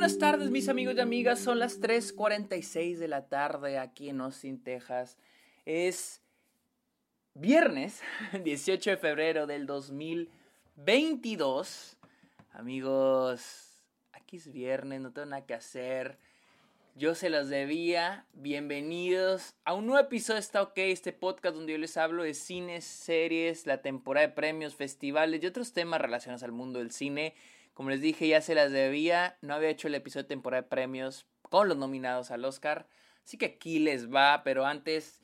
buenas tardes, mis amigos y amigas. Son las 3:46 de la tarde aquí en Austin, Texas. Es viernes 18 de febrero del 2022. Amigos, aquí es viernes, no tengo nada que hacer. Yo se los debía. Bienvenidos a un nuevo episodio Está OK, este podcast donde yo les hablo de cines, series, la temporada de premios, festivales y otros temas relacionados al mundo del cine. Como les dije, ya se las debía. No había hecho el episodio de temporada de premios con los nominados al Oscar. Así que aquí les va. Pero antes,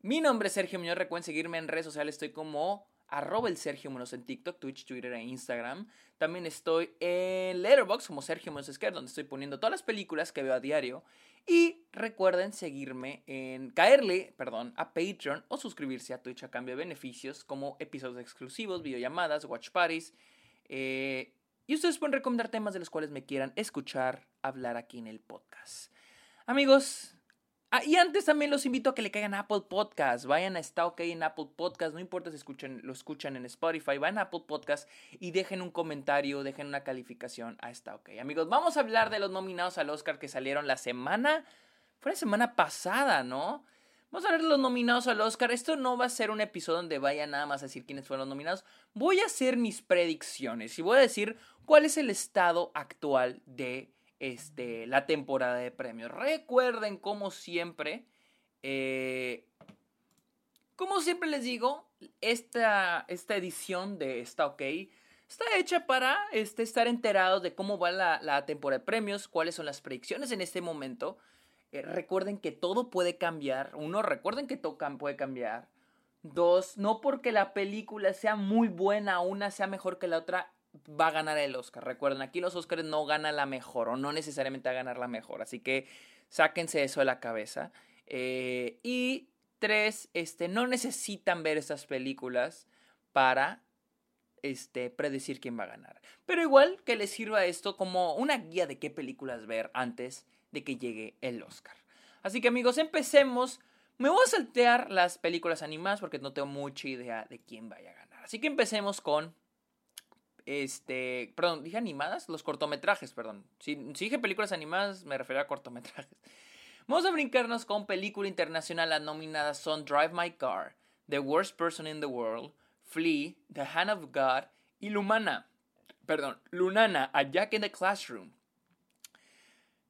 mi nombre es Sergio Muñoz. Recuerden seguirme en redes sociales. Estoy como arroba el Sergio Muñoz en TikTok, Twitch, Twitter e Instagram. También estoy en Letterboxd como Sergio Muñoz Esquer, donde estoy poniendo todas las películas que veo a diario. Y recuerden seguirme en caerle, perdón, a Patreon o suscribirse a Twitch a cambio de beneficios como episodios exclusivos, videollamadas, watch parties. Eh, y ustedes pueden recomendar temas de los cuales me quieran escuchar hablar aquí en el podcast. Amigos, ah, y antes también los invito a que le caigan a Apple Podcast. Vayan a Está OK en Apple Podcast. No importa si escuchan, lo escuchan en Spotify. Vayan a Apple Podcast y dejen un comentario, dejen una calificación a Está OK. Amigos, vamos a hablar de los nominados al Oscar que salieron la semana. Fue la semana pasada, ¿no? Vamos a ver los nominados al Oscar. Esto no va a ser un episodio donde vaya nada más a decir quiénes fueron los nominados. Voy a hacer mis predicciones y voy a decir cuál es el estado actual de este, la temporada de premios. Recuerden, como siempre, eh, como siempre les digo, esta, esta edición de Está OK está hecha para este, estar enterados de cómo va la, la temporada de premios, cuáles son las predicciones en este momento. Eh, recuerden que todo puede cambiar. Uno, recuerden que todo puede cambiar. Dos, no porque la película sea muy buena, una sea mejor que la otra, va a ganar el Oscar. Recuerden, aquí los Oscars no gana la mejor o no necesariamente va a ganar la mejor. Así que sáquense eso de la cabeza. Eh, y tres, este, no necesitan ver estas películas para este, predecir quién va a ganar. Pero igual que les sirva esto como una guía de qué películas ver antes de que llegue el Oscar. Así que amigos, empecemos. Me voy a saltear las películas animadas porque no tengo mucha idea de quién vaya a ganar. Así que empecemos con este, perdón, dije animadas, los cortometrajes, perdón. Si, dije películas animadas, me refiero a cortometrajes. Vamos a brincarnos con película internacional. Las nominadas son Drive My Car, The Worst Person in the World, Flea, The Hand of God y Lumana. Perdón, Lunana, A Jack in the Classroom.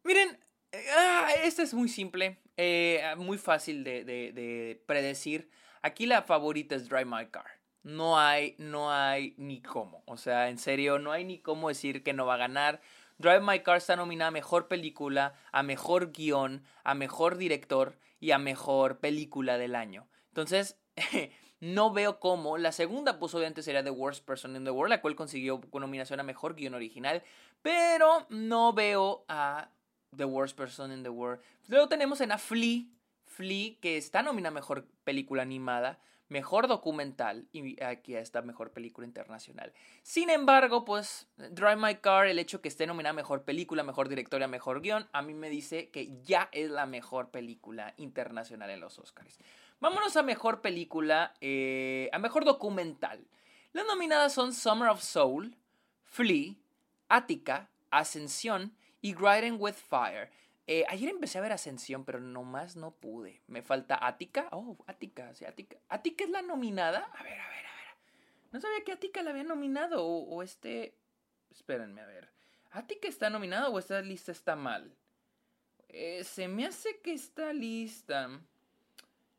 Miren, Ah, esta es muy simple, eh, muy fácil de, predecir. Aquí la favorita es Drive My Car. No hay, no hay ni cómo. O sea, en serio, no hay ni cómo decir que no va a ganar. Drive My Car está nominada a mejor película, a mejor guion, a mejor director y a mejor película del año. Entonces, no veo cómo. La segunda, pues obviamente sería The Worst Person in the World, la cual consiguió nominación a mejor guion original. Pero no veo a The Worst Person in the World. Luego tenemos en a Flea, Flea, que está nominada Mejor Película Animada, Mejor Documental y aquí está Mejor Película Internacional. Sin embargo, pues Drive My Car, el hecho que esté nominada Mejor Película, Mejor Directoria, Mejor Guión, a mí me dice que ya es la mejor película internacional en los Oscars. Vámonos a Mejor Película, eh, a Mejor Documental. Las nominadas son Summer of Soul, Flea, Attica, Ascensión, y Grinding with Fire. Eh, ayer empecé a ver Ascensión, pero nomás no pude. Me falta Ática. Oh, Ática, sí, Ática. ¿Ática es la nominada? A ver, a ver, a ver. No sabía que Ática la había nominado. O, este. Espérenme, a ver. ¿Ática está nominada o esta lista está mal? Eh, se me hace que esta lista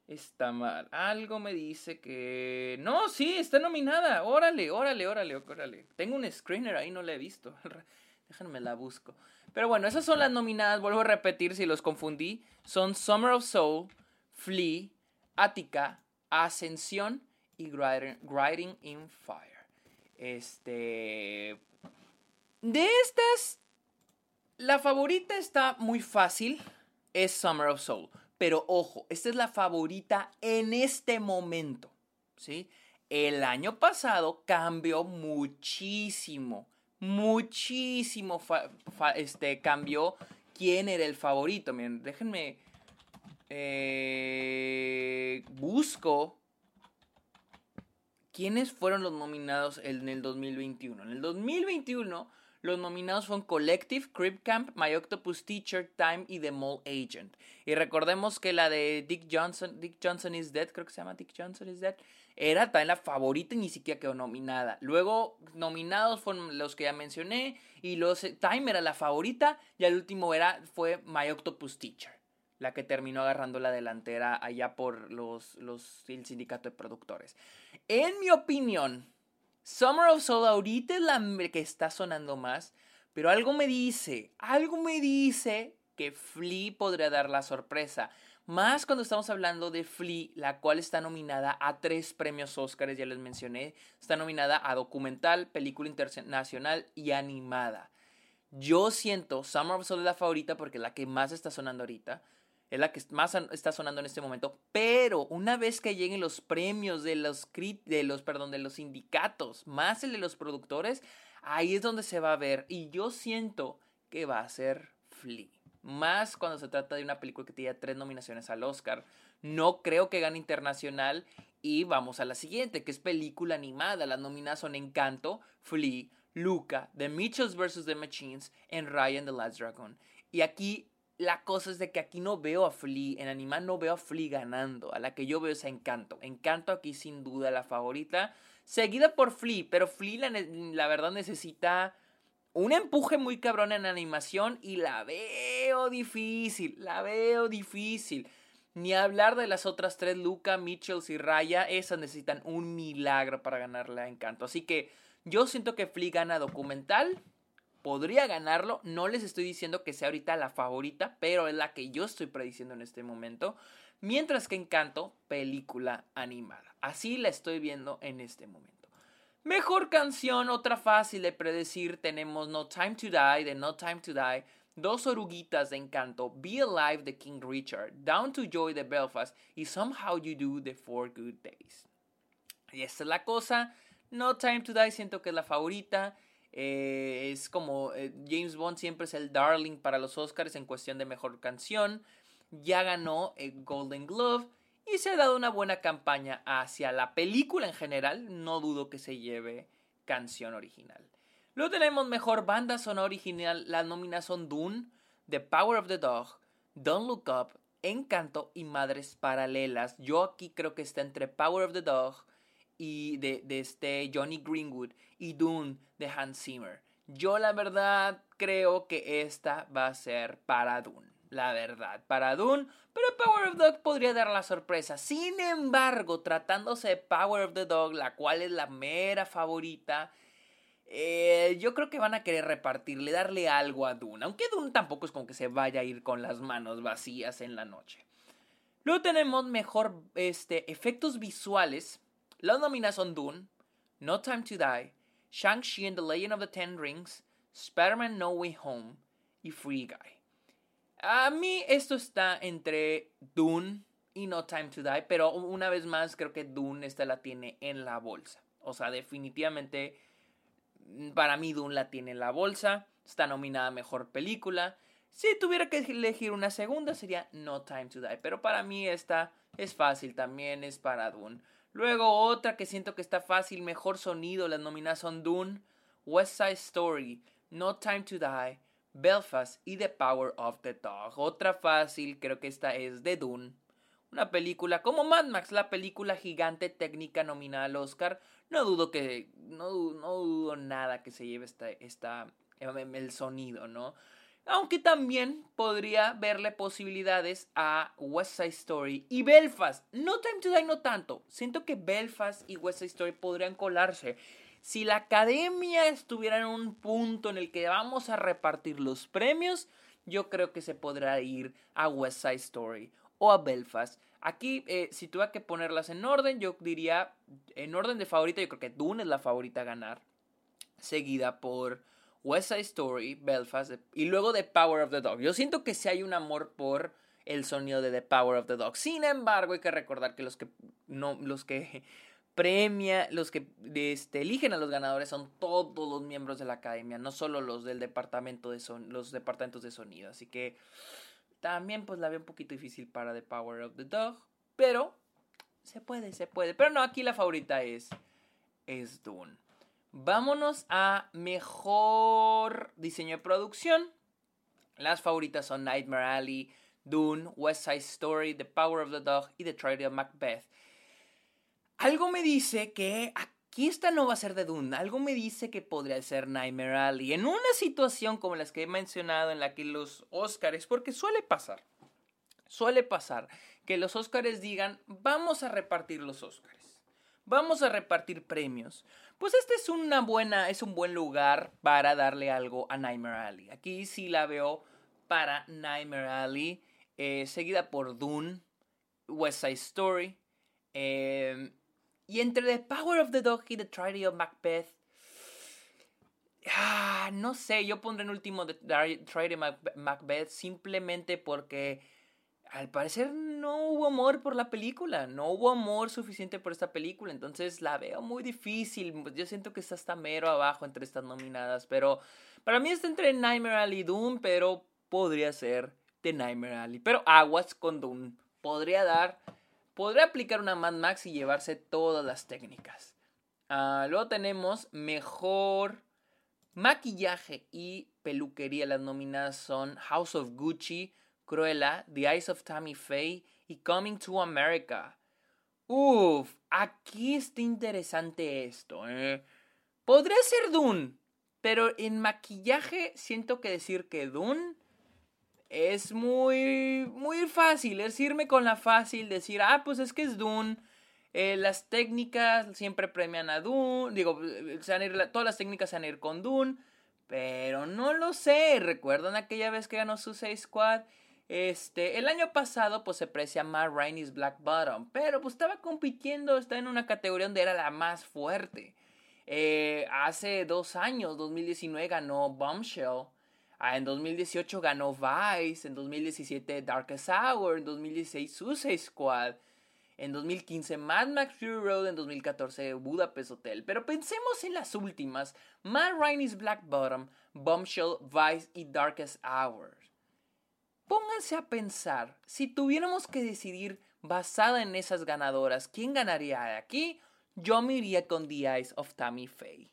está mal. Algo me dice que. No, sí, está nominada. Órale, órale, órale, órale. Tengo un screener ahí, no la he visto. Déjenme la busco. Pero bueno, esas son las nominadas. Vuelvo a repetir si los confundí. Son Summer of Soul, Flea, Attica, Ascensión y Griding in Fire. Este. De estas, la favorita está muy fácil. Es Summer of Soul. Pero ojo, esta es la favorita en este momento. ¿Sí? El año pasado cambió muchísimo muchísimo este, cambió quién era el favorito. Miren, déjenme. Eh, busco quiénes fueron los nominados en el 2021. En el 2021, Los nominados fueron Collective, Crib Camp, My Octopus Teacher, Time y The Mole Agent. Y recordemos que la de Dick Johnson, Dick Johnson is Dead, creo que se llama Dick Johnson is Dead, era también la favorita y ni siquiera quedó nominada. Luego, nominados fueron los que ya mencioné, y los Time era la favorita, y el último era, fue My Octopus Teacher, la que terminó agarrando la delantera allá por los, los, el sindicato de productores. En mi opinión, Summer of Soul ahorita es la que está sonando más, pero algo me dice, algo me dice que Flea podría dar la sorpresa. Más cuando estamos hablando de Flea, la cual está nominada a tres premios Oscars, ya les mencioné. Está nominada a documental, película internacional y animada. Yo siento Summer of Soul es la favorita porque es la que más está sonando ahorita. Es la que más está sonando en este momento. Pero una vez que lleguen los premios de los, de los sindicatos, más el de los productores, ahí es donde se va a ver. Y yo siento que va a ser Flea. Más cuando se trata de una película que tiene tres nominaciones al Oscar. No creo que gane internacional. Y vamos a la siguiente, que es película animada. Las nominadas son Encanto, Flea, Luca, The Mitchells vs. The Machines, en Ryan the Last Dragon. Y aquí la cosa es de que aquí no veo a Flea, en animal no veo a Flea ganando. A la que yo veo es a Encanto. Encanto aquí sin duda la favorita. Seguida por Flea, pero Flea la verdad necesita un empuje muy cabrón en animación y la veo difícil, la veo difícil. Ni hablar de las otras tres, Luca, Mitchells y Raya, esas necesitan un milagro para ganarle a Encanto. Así que yo siento que Flea gana documental, podría ganarlo, no les estoy diciendo que sea ahorita la favorita, pero es la que yo estoy prediciendo en este momento. Mientras que Encanto, película animada. Así la estoy viendo en este momento. Mejor canción, otra fácil de predecir, tenemos No Time to Die de No Time to Die, Dos oruguitas de Encanto, Be Alive de King Richard, Down to Joy de Belfast y Somehow You Do de Four Good Days. Y esta es la cosa, No Time to Die siento que es la favorita. Eh, es como eh, James Bond siempre es el darling para los Oscars en cuestión de mejor canción. Ya ganó el Golden Glove y se ha dado una buena campaña hacia la película en general. No dudo que se lleve canción original. Luego tenemos mejor banda sonora original. Las nóminas son Dune, The Power of the Dog, Don't Look Up, Encanto y Madres Paralelas. Yo aquí creo que está entre Power of the Dog y de, este Johnny Greenwood y Dune de Hans Zimmer. Yo la verdad creo que esta va a ser para Dune la verdad, para Dune, pero Power of Dog podría dar la sorpresa. Sin embargo, tratándose de Power of the Dog, la cual es la mera favorita, eh, yo creo que van a querer repartirle, darle algo a Dune, aunque Dune tampoco es como que se vaya a ir con las manos vacías en la noche. Luego tenemos mejor este, efectos visuales. Las nominadas son Dune, No Time to Die, Shang-Chi and the Legend of the Ten Rings, Spider-Man No Way Home y Free Guy. A mí esto está entre Dune y No Time to Die, pero una vez más creo que Dune esta la tiene en la bolsa. O sea, definitivamente mm, para mí Dune la tiene en la bolsa. Está nominada a Mejor Película. Si tuviera que elegir una segunda sería No Time to Die. Pero para mí esta es fácil, también es para Dune. Luego otra que siento que está fácil, Mejor Sonido, las nominadas son Dune, West Side Story, No Time to Die, Belfast y The Power of the Dog. Otra fácil, creo que esta es de Dune. Una película como Mad Max, la película gigante técnica nominada al Oscar. No dudo que. No, no dudo nada que se lleve esta, esta, em, el sonido, ¿no? Aunque también podría verle posibilidades a West Side Story y Belfast. No Time to Die, no tanto. Siento que Belfast y West Side Story podrían colarse. Si la academia estuviera en un punto en el que vamos a repartir los premios, yo creo que se podrá ir a West Side Story o a Belfast. Aquí, eh, si tuviera que ponerlas en orden, yo diría, en orden de favorita, yo creo que Dune es la favorita a ganar, seguida por West Side Story, Belfast y luego The Power of the Dog. Yo siento que si hay un amor por el sonido de The Power of the Dog. Sin embargo, hay que recordar que los que no, los que premia, los que este, eligen a los ganadores son todos los miembros de la academia, no solo los del departamento de son, los departamentos de sonido. Así que también pues la veo un poquito difícil para The Power of the Dog, pero se puede, se puede. Pero no, aquí la favorita es, es Dune. Vámonos a mejor diseño de producción. Las favoritas son Nightmare Alley, Dune, West Side Story, The Power of the Dog y The Tragedy of Macbeth. Algo me dice que aquí esta no va a ser de Dune. Algo me dice que podría ser Nightmare Alley. En una situación como las que he mencionado, en la que los Oscars, porque suele pasar, suele pasar que los Oscars digan, vamos a repartir los Oscars. Vamos a repartir premios. Pues este es una buena, es un buen lugar para darle algo a Nightmare Alley. Aquí sí la veo para Nightmare Alley. Eh, seguida por Dune, West Side Story. Em, y entre The Power of the Dog y The Tragedy of Macbeth. Ah, no sé, yo pondré en último The Tragedy of Macbeth simplemente porque al parecer no hubo amor por la película, no hubo amor suficiente por esta película, entonces la veo muy difícil. Yo siento que está hasta mero abajo entre estas nominadas, pero para mí está entre Nightmare Alley y Doom, pero podría ser de Nightmare Alley. Pero aguas con Dune. Podría dar, podría aplicar una Mad Max y llevarse todas las técnicas. Ah, luego tenemos mejor maquillaje y peluquería. Las nominadas son House of Gucci, Cruella, The Eyes of Tammy Faye y Coming to America. Uf, aquí está interesante esto. ¿eh? Podría ser Dune, pero en maquillaje siento que decir que Dune es muy, muy fácil, es irme con la fácil, decir, ah, pues es que es Dune. Eh, las técnicas siempre premian a Dune, digo, todas las técnicas se van a ir con Dune, pero no lo sé. ¿Recuerdan aquella vez que ganó Suicide Squad? Este, el año pasado, pues se precia más Rainy's Black Bottom, pero pues estaba compitiendo, está en una categoría donde era la más fuerte. Eh, hace dos años, 2019, ganó Bombshell. Ah, en 2018 ganó Vice, en 2017 Darkest Hour, en 2016 Suicide Squad, en 2015 Mad Max Fury Road, en 2014 Budapest Hotel. Pero pensemos en las últimas, Matt Rainey's Black Bottom, Bombshell, Vice y Darkest Hour. Pónganse a pensar, si tuviéramos que decidir basada en esas ganadoras, ¿quién ganaría aquí? Yo me iría con The Eyes of Tammy Faye.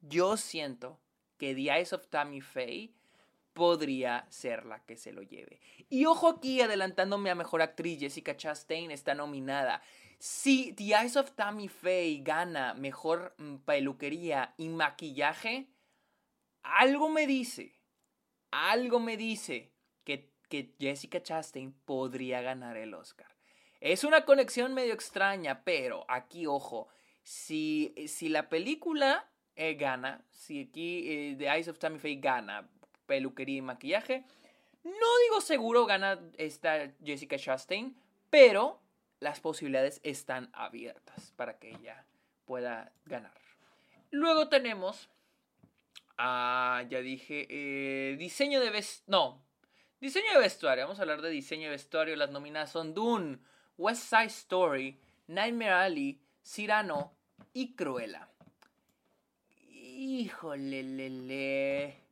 Yo siento que The Eyes of Tammy Faye podría ser la que se lo lleve. Y ojo aquí, adelantándome a Mejor Actriz, Jessica Chastain está nominada. Si The Eyes of Tammy Faye gana Mejor mm, Peluquería y Maquillaje, algo me dice, algo me dice que, que Jessica Chastain podría ganar el Oscar. Es una conexión medio extraña, pero aquí, ojo, si, si la película eh, gana, si aquí eh, The Eyes of Tammy Faye gana peluquería y maquillaje. No digo seguro gana esta Jessica Chastain, pero las posibilidades están abiertas para que ella pueda ganar. Luego tenemos, ah, ya dije, eh, diseño de vestuario, no, diseño de vestuario, vamos a hablar de diseño de vestuario, las nominadas son Dune, West Side Story, Nightmare Alley, Cyrano y Cruella. Híjole, le.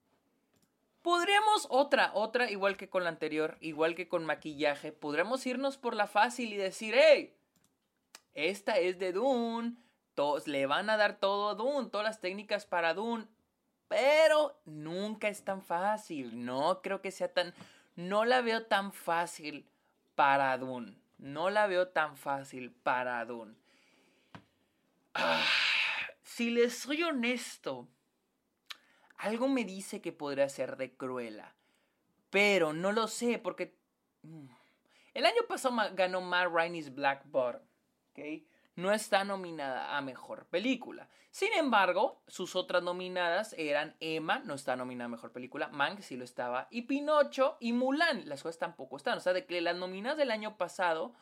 Podríamos otra, otra, igual que con la anterior, igual que con maquillaje, podríamos irnos por la fácil y decir, hey, esta es de Dune, todos, le van a dar todo a Dune, todas las técnicas para Dune, pero nunca es tan fácil, no creo que sea tan, no la veo tan fácil para Dune, no la veo tan fácil para Dune. Ah, si les soy honesto, algo me dice que podría ser de Cruella. Pero no lo sé porque... Mm, el año pasado ganó Matt Rainey's Black Bottom. No está nominada a Mejor Película. Sin embargo, sus otras nominadas eran Emma, no está nominada a Mejor Película, Mank sí lo estaba, y Pinocho y Mulan. Las cosas tampoco están. O sea, de que las nominadas del año pasado,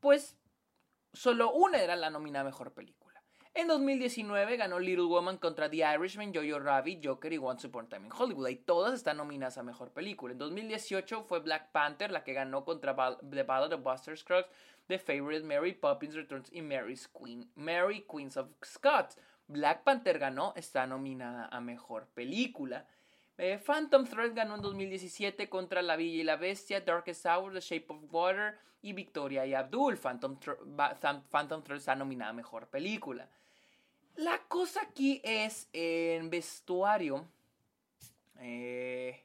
pues solo una era la nominada a Mejor Película. En 2019 ganó Little Woman contra The Irishman, Jojo Rabbit, Joker y Once Upon a Time in Hollywood. Y todas están nominadas a Mejor Película. En 2018 fue Black Panther la que ganó contra The Ballad of Buster Scruggs, The Favorite, Mary Poppins Returns y Mary's Queen, Mary Queens of Scots. Black Panther ganó, está nominada a Mejor Película. Eh, Phantom Thread ganó en 2017 contra La Villa y la Bestia, Darkest Hour, The Shape of Water y Victoria y Abdul. Phantom, Phantom Thread está nominada a Mejor Película. La cosa aquí es en vestuario. Eh,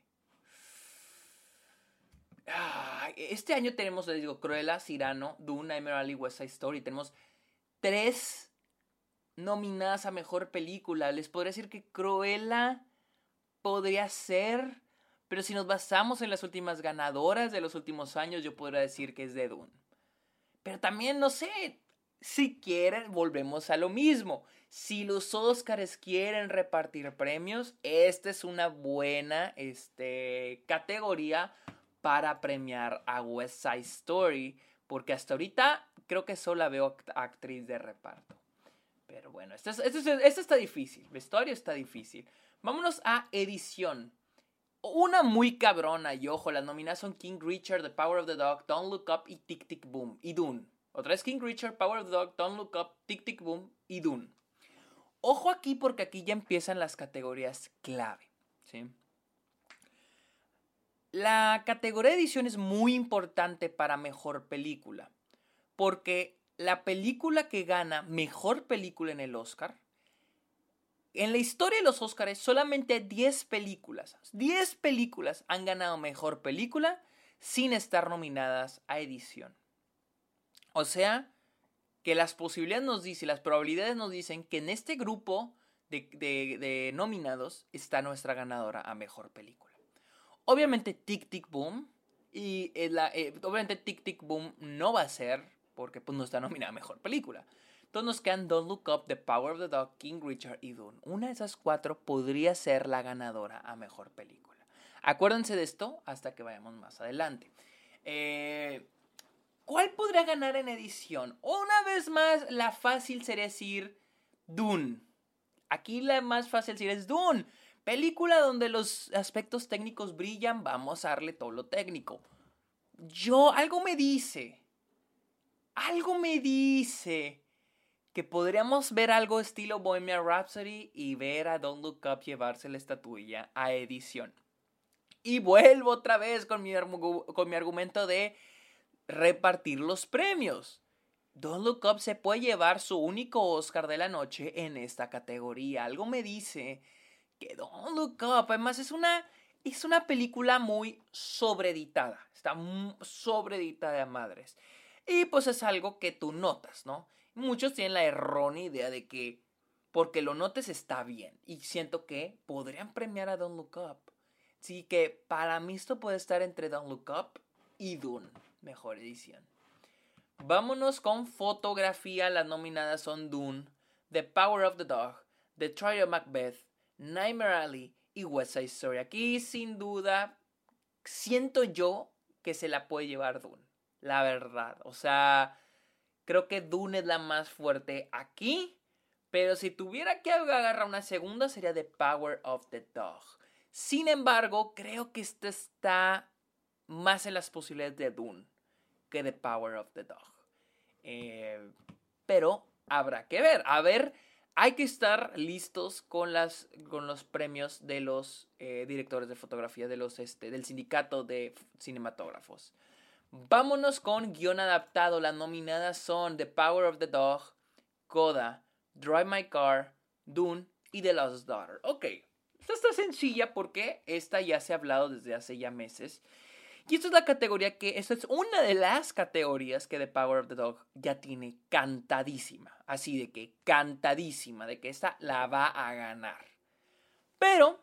este año tenemos, les digo, Cruella, Cyrano, Dune, Nightmare West Side Story. Tenemos tres nominadas a mejor película. Les podría decir que Cruella podría ser, pero si nos basamos en las últimas ganadoras de los últimos años, yo podría decir que es de Dune. Pero también, no sé, si quieren, volvemos a lo mismo. Si los Oscars quieren repartir premios, esta es una buena este, categoría para premiar a West Side Story, porque hasta ahorita creo que solo la veo actriz de reparto. Pero bueno, esto, está difícil, vestuario está difícil. Vámonos a edición. Una muy cabrona, y ojo, las nominadas son King Richard, The Power of the Dog, Don't Look Up y Tic Tic Boom. Y Dune. Otra vez King Richard, Power of Dog, Don't Look Up, Tic Tic Boom y Dune. Ojo aquí porque aquí ya empiezan las categorías clave. La categoría de edición es muy importante para mejor película. Porque la película que gana mejor película en el Oscar, en la historia de los Oscars solamente 10 películas, 10 películas han ganado mejor película sin estar nominadas a edición. O sea, que las posibilidades nos dicen, las probabilidades nos dicen que en este grupo de, nominados está nuestra ganadora a mejor película. Obviamente Tic Tic Boom, y eh, obviamente Tic Tic Boom no va a ser, porque pues, no está nominada a mejor película. Entonces nos quedan Don't Look Up, The Power of the Dog, King Richard y Dune. Una de esas cuatro podría ser la ganadora a mejor película. Acuérdense de esto hasta que vayamos más adelante. Eh, ¿Cuál podría ganar en edición? Una vez más, la fácil sería decir Dune. Aquí la más fácil sería es Dune. Película donde los aspectos técnicos brillan, vamos a darle todo lo técnico. Yo, algo me dice, algo me dice que podríamos ver algo estilo Bohemian Rhapsody y ver a Don't Look Up llevarse la estatuilla a edición. Y vuelvo otra vez con mi, con mi argumento de repartir los premios. Don't Look Up se puede llevar su único Oscar de la noche en esta categoría. Algo me dice que Don't Look Up, además es una, es una película muy sobreeditada. Está sobreeditada a madres. Y pues es algo que tú notas, ¿no? Muchos tienen la errónea idea de que porque lo notes está bien. Y siento que podrían premiar a Don't Look Up. Así que para mí esto puede estar entre Don't Look Up y Dune mejor edición. Vámonos con fotografía. Las nominadas son Dune, The Power of the Dog, The Trial of Macbeth, Nightmare Alley y West Side Story. Aquí sin duda siento yo que se la puede llevar Dune. La verdad. O sea, creo que Dune es la más fuerte aquí. Pero si tuviera que agarrar una segunda sería The Power of the Dog. Sin embargo, creo que esta está más en las posibilidades de Dune que The Power of the Dog. Eh, pero habrá que ver. A ver, hay que estar listos con, las, con los premios de los eh, directores de fotografía de los, este, del sindicato de cinematógrafos. Vámonos con guion adaptado. Las nominadas son The Power of the Dog, Coda, Drive My Car, Dune y The Lost Daughter. Ok, esta está sencilla porque esta ya se ha hablado desde hace ya meses. Y esta es la categoría que, esta es una de las categorías que The Power of the Dog ya tiene cantadísima. Así de que cantadísima, de que esta la va a ganar. Pero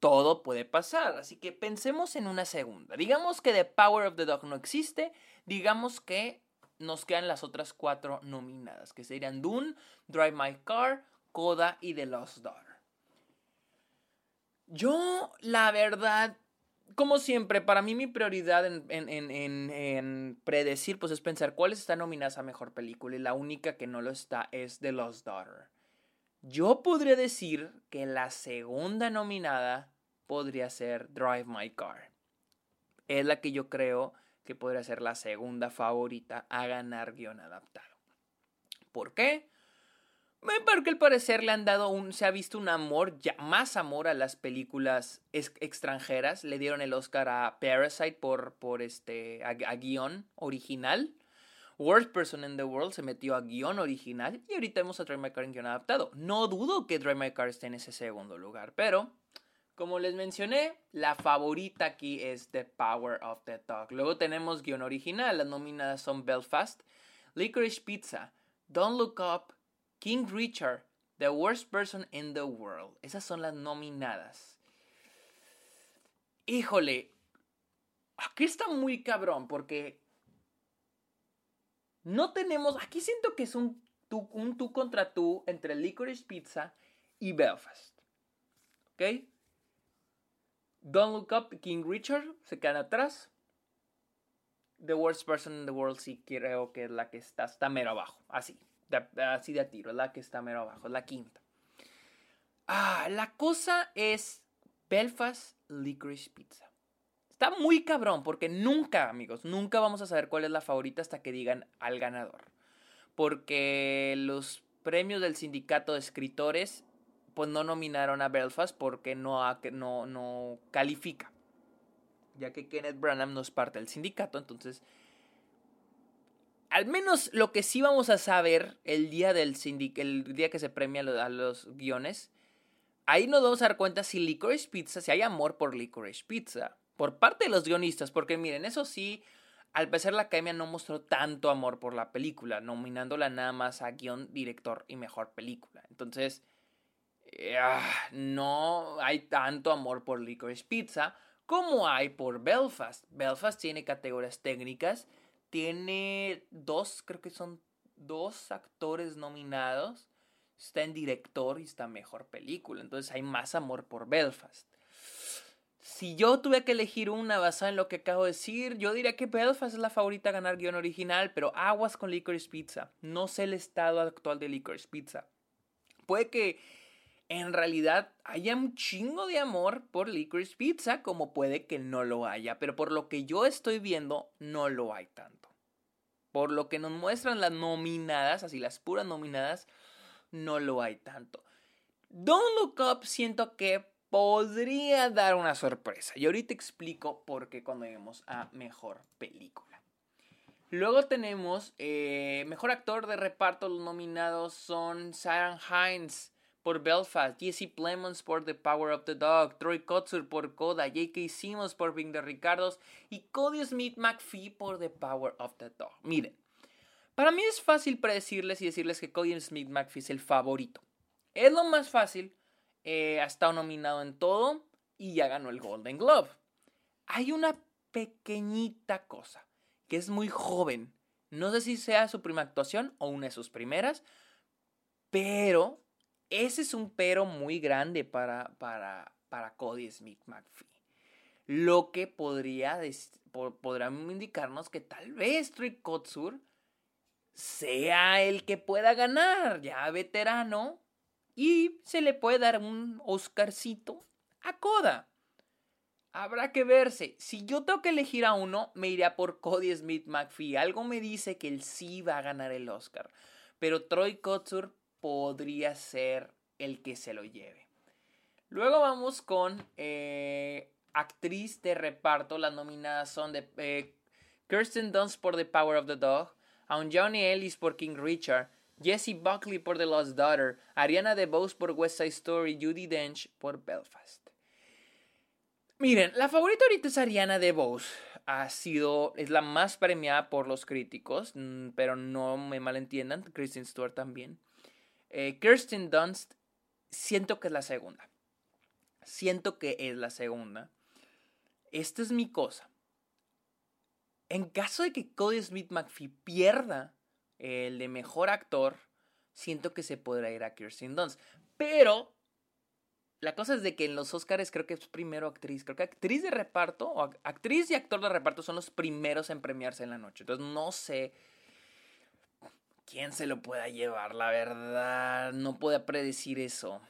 todo puede pasar, así que pensemos en una segunda. Digamos que The Power of the Dog no existe, digamos que nos quedan las otras cuatro nominadas, que serían Dune, Drive My Car, Coda y The Lost Daughter. Yo, la verdad, como siempre, para mí mi prioridad en, predecir, pues es pensar cuáles están nominadas a mejor película. Y la única que no lo está es The Lost Daughter. Yo podría decir que la segunda nominada podría ser Drive My Car. Es la que yo creo que podría ser la segunda favorita a ganar guion adaptado. ¿Por qué? Porque al parecer le han dado un, se ha visto un amor, más amor a las películas extranjeras. Le dieron el Oscar a Parasite por, por este, a, guion original. Worst Person in the World se metió a guion original y ahorita vemos a Drive My Car en guion adaptado. No dudo que Drive My Car esté en ese segundo lugar, pero como les mencioné, la favorita aquí es The Power of the Dog. Luego tenemos guion original, las nominadas son Belfast, Licorice Pizza, Don't Look Up, King Richard, The Worst Person in the World. Esas son las nominadas. Híjole, aquí está muy cabrón porque no tenemos, aquí siento que es un tú, contra tú entre Licorice Pizza y Belfast. ¿Ok? Don't Look Up, King Richard se quedan atrás. The Worst Person in the World sí creo que es la que está, está mero abajo. Así, así de a tiro, la que está mero abajo, la quinta. Ah, la cosa es Belfast Licorice Pizza. Está muy cabrón porque nunca, amigos, nunca vamos a saber cuál es la favorita hasta que digan al ganador. Porque los premios del sindicato de escritores pues no nominaron a Belfast porque no, no, no califica. Ya que Kenneth Branham no es parte del sindicato, entonces al menos lo que sí vamos a saber el día del el día que se premia a los guiones, ahí nos vamos a dar cuenta si Licorice Pizza, si hay amor por Licorice Pizza por parte de los guionistas, porque miren, eso sí, al parecer la academia no mostró tanto amor por la película, nominándola nada más a guion, director y mejor película. Entonces, eh, ah, no hay tanto amor por Licorice Pizza como hay por Belfast. Belfast tiene categorías técnicas, tiene dos, creo que son dos actores nominados, está en director y está mejor película, entonces hay más amor por Belfast. Si yo tuve que elegir una basada en lo que acabo de decir, yo diría que Belfast es la favorita a ganar guion original, pero aguas con Licorice Pizza. No sé el estado actual de Licorice Pizza. Puede que en realidad haya un chingo de amor por Licorice Pizza, como puede que no lo haya, pero por lo que yo estoy viendo, no lo hay tanto. Por lo que nos muestran las nominadas, así las puras nominadas, no lo hay tanto. Don't Look Up siento que podría dar una sorpresa. Y ahorita explico por qué cuando lleguemos a mejor película. Luego tenemos eh, mejor actor de reparto. Los nominados son Sarah Hines por Belfast, Jesse Plemons por The Power of the Dog, Troy Kotsur por Coda, J.K. Simmons por Bing de Ricardos y Cody Smith McPhee por The Power of the Dog. Miren, para mí es fácil predecirles y decirles que Cody Smith McPhee es el favorito. Es lo más fácil eh, ha estado nominado en todo y ya ganó el Golden Globe. Hay una pequeñita cosa que es muy joven. No sé si sea su primera actuación o una de sus primeras, pero ese es un pero muy grande para, para, para Cody Smith McPhee. Lo que podría, podrá indicarnos que tal vez Troy Kotsur sea el que pueda ganar, ya veterano, y se le puede dar un Oscarcito a Coda. Habrá que verse. Si yo tengo que elegir a uno, me iría por Cody Smith McPhee. Algo me dice que él sí va a ganar el Oscar. Pero Troy Kotsur podría ser el que se lo lleve. Luego vamos con eh, actriz de reparto. Las nominadas son de eh, Kirsten Dunst por The Power of the Dog, Aun Johnny Ellis por King Richard, Jessie Buckley por The Lost Daughter, Ariana DeBose por West Side Story, Judy Dench por Belfast. Miren, la favorita ahorita es Ariana DeBose. Ha sido, es la más premiada por los críticos, mm, pero no me malentiendan, Kristen Stewart también. Eh, Kirsten Dunst, siento que es la segunda. Siento que es la segunda. Esta es mi cosa. En caso de que Cody Smith McPhee pierda el de mejor actor, siento que se podrá ir a Kirsten Dunst. Pero la cosa es de que en los Oscars creo que es primero actriz. Creo que actriz de reparto, o actriz y actor de reparto son los primeros en premiarse en la noche. Entonces no sé quién se lo pueda llevar, la verdad. No puedo predecir eso.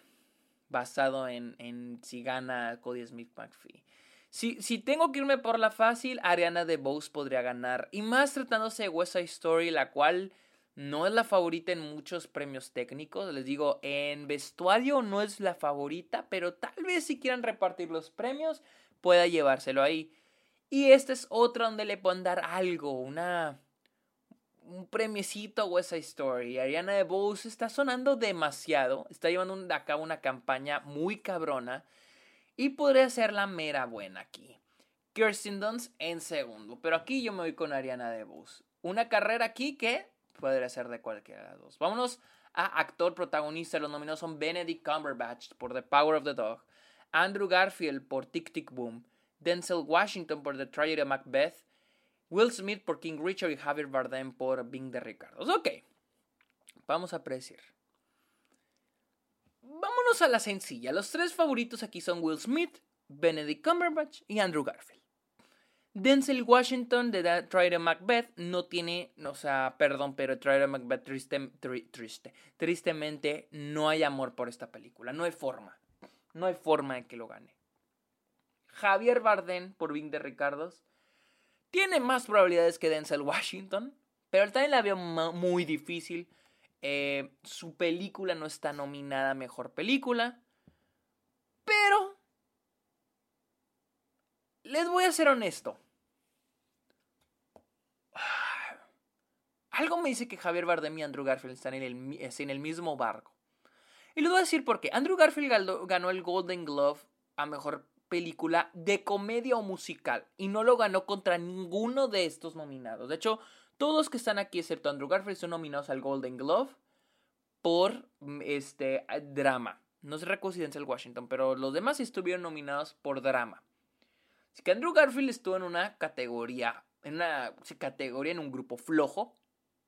Basado en, en si gana Cody Smith McPhee. Si, si tengo que irme por la fácil, Ariana DeBose podría ganar. Y más tratándose de West Side Story, la cual no es la favorita en muchos premios técnicos. Les digo, en vestuario no es la favorita, pero tal vez si quieran repartir los premios, pueda llevárselo ahí. Y esta es otra donde le pueden dar algo, una... un premiecito a West Side Story. Ariana DeBose está sonando demasiado. Está llevando a cabo una campaña muy cabrona. Y podría ser la mera buena aquí. Kirsten Dunst en segundo. Pero aquí yo me voy con Ariana DeBose. Una carrera aquí que podría ser de cualquiera de las dos. Vámonos a actor protagonista. Los nominados son Benedict Cumberbatch por The Power of the Dog. Andrew Garfield por Tic Tic Boom. Denzel Washington por The Tragedy of Macbeth. Will Smith por King Richard y Javier Bardem por Bing de Ricardo. Ok, vamos a apreciar. Vámonos a la sencilla. Los tres favoritos aquí son Will Smith, Benedict Cumberbatch y Andrew Garfield. Denzel Washington de of Macbeth no tiene, o sea, perdón, pero of Macbeth triste, triste, tristemente no hay amor por esta película, no hay forma, no hay forma de que lo gane. Javier Bardem por Bing de Ricardos tiene más probabilidades que Denzel Washington, pero también la veo muy difícil. Eh, su película no está nominada a mejor película. Pero. Les voy a ser honesto. Algo me dice que Javier Bardem y Andrew Garfield están en el, en el mismo barco. Y les voy a decir por qué. Andrew Garfield ganó el Golden Glove a mejor película de comedia o musical y no lo ganó contra ninguno de estos nominados. De hecho, todos que están aquí, excepto Andrew Garfield, son nominados al Golden Glove por mm, este drama. No sé coincidencia el Washington, pero los demás estuvieron nominados por drama. Así que Andrew Garfield estuvo en una categoría, en una categoría en un grupo flojo,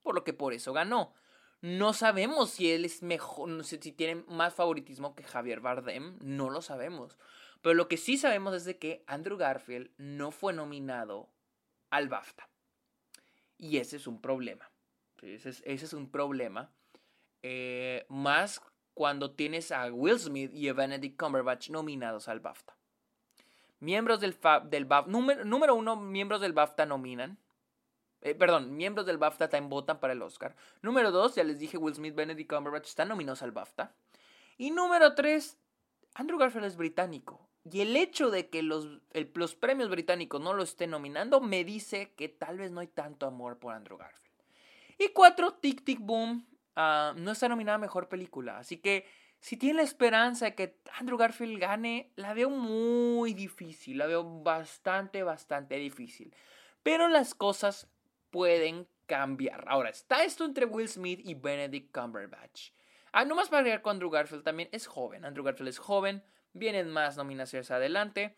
por lo que por eso ganó. No sabemos si él es mejor, no sé si tiene más favoritismo que Javier Bardem, no lo sabemos. Pero lo que sí sabemos es de que Andrew Garfield no fue nominado al BAFTA. Y ese es un problema. Ese es, un problema. Eh, más cuando tienes a Will Smith y a Benedict Cumberbatch nominados al BAFTA. Miembros del, del BAFTA, número, uno, miembros del BAFTA nominan. Eh, perdón, miembros del BAFTA también votan para el Oscar. Número dos, ya les dije, Will Smith, Benedict Cumberbatch están nominados al BAFTA. Y número tres, Andrew Garfield es británico. Y el hecho de que los, los premios británicos no lo estén nominando me dice que tal vez no hay tanto amor por Andrew Garfield. Y cuatro, Tic Tic Boom ah, no está nominada a Mejor Película. Así que si tiene la esperanza de que Andrew Garfield gane, la veo muy difícil. La veo bastante, bastante difícil. Pero las cosas pueden cambiar. Ahora, está esto entre Will Smith y Benedict Cumberbatch. Ah, más para agregar con Andrew Garfield también es joven. Andrew Garfield es joven Vienen más nominaciones adelante.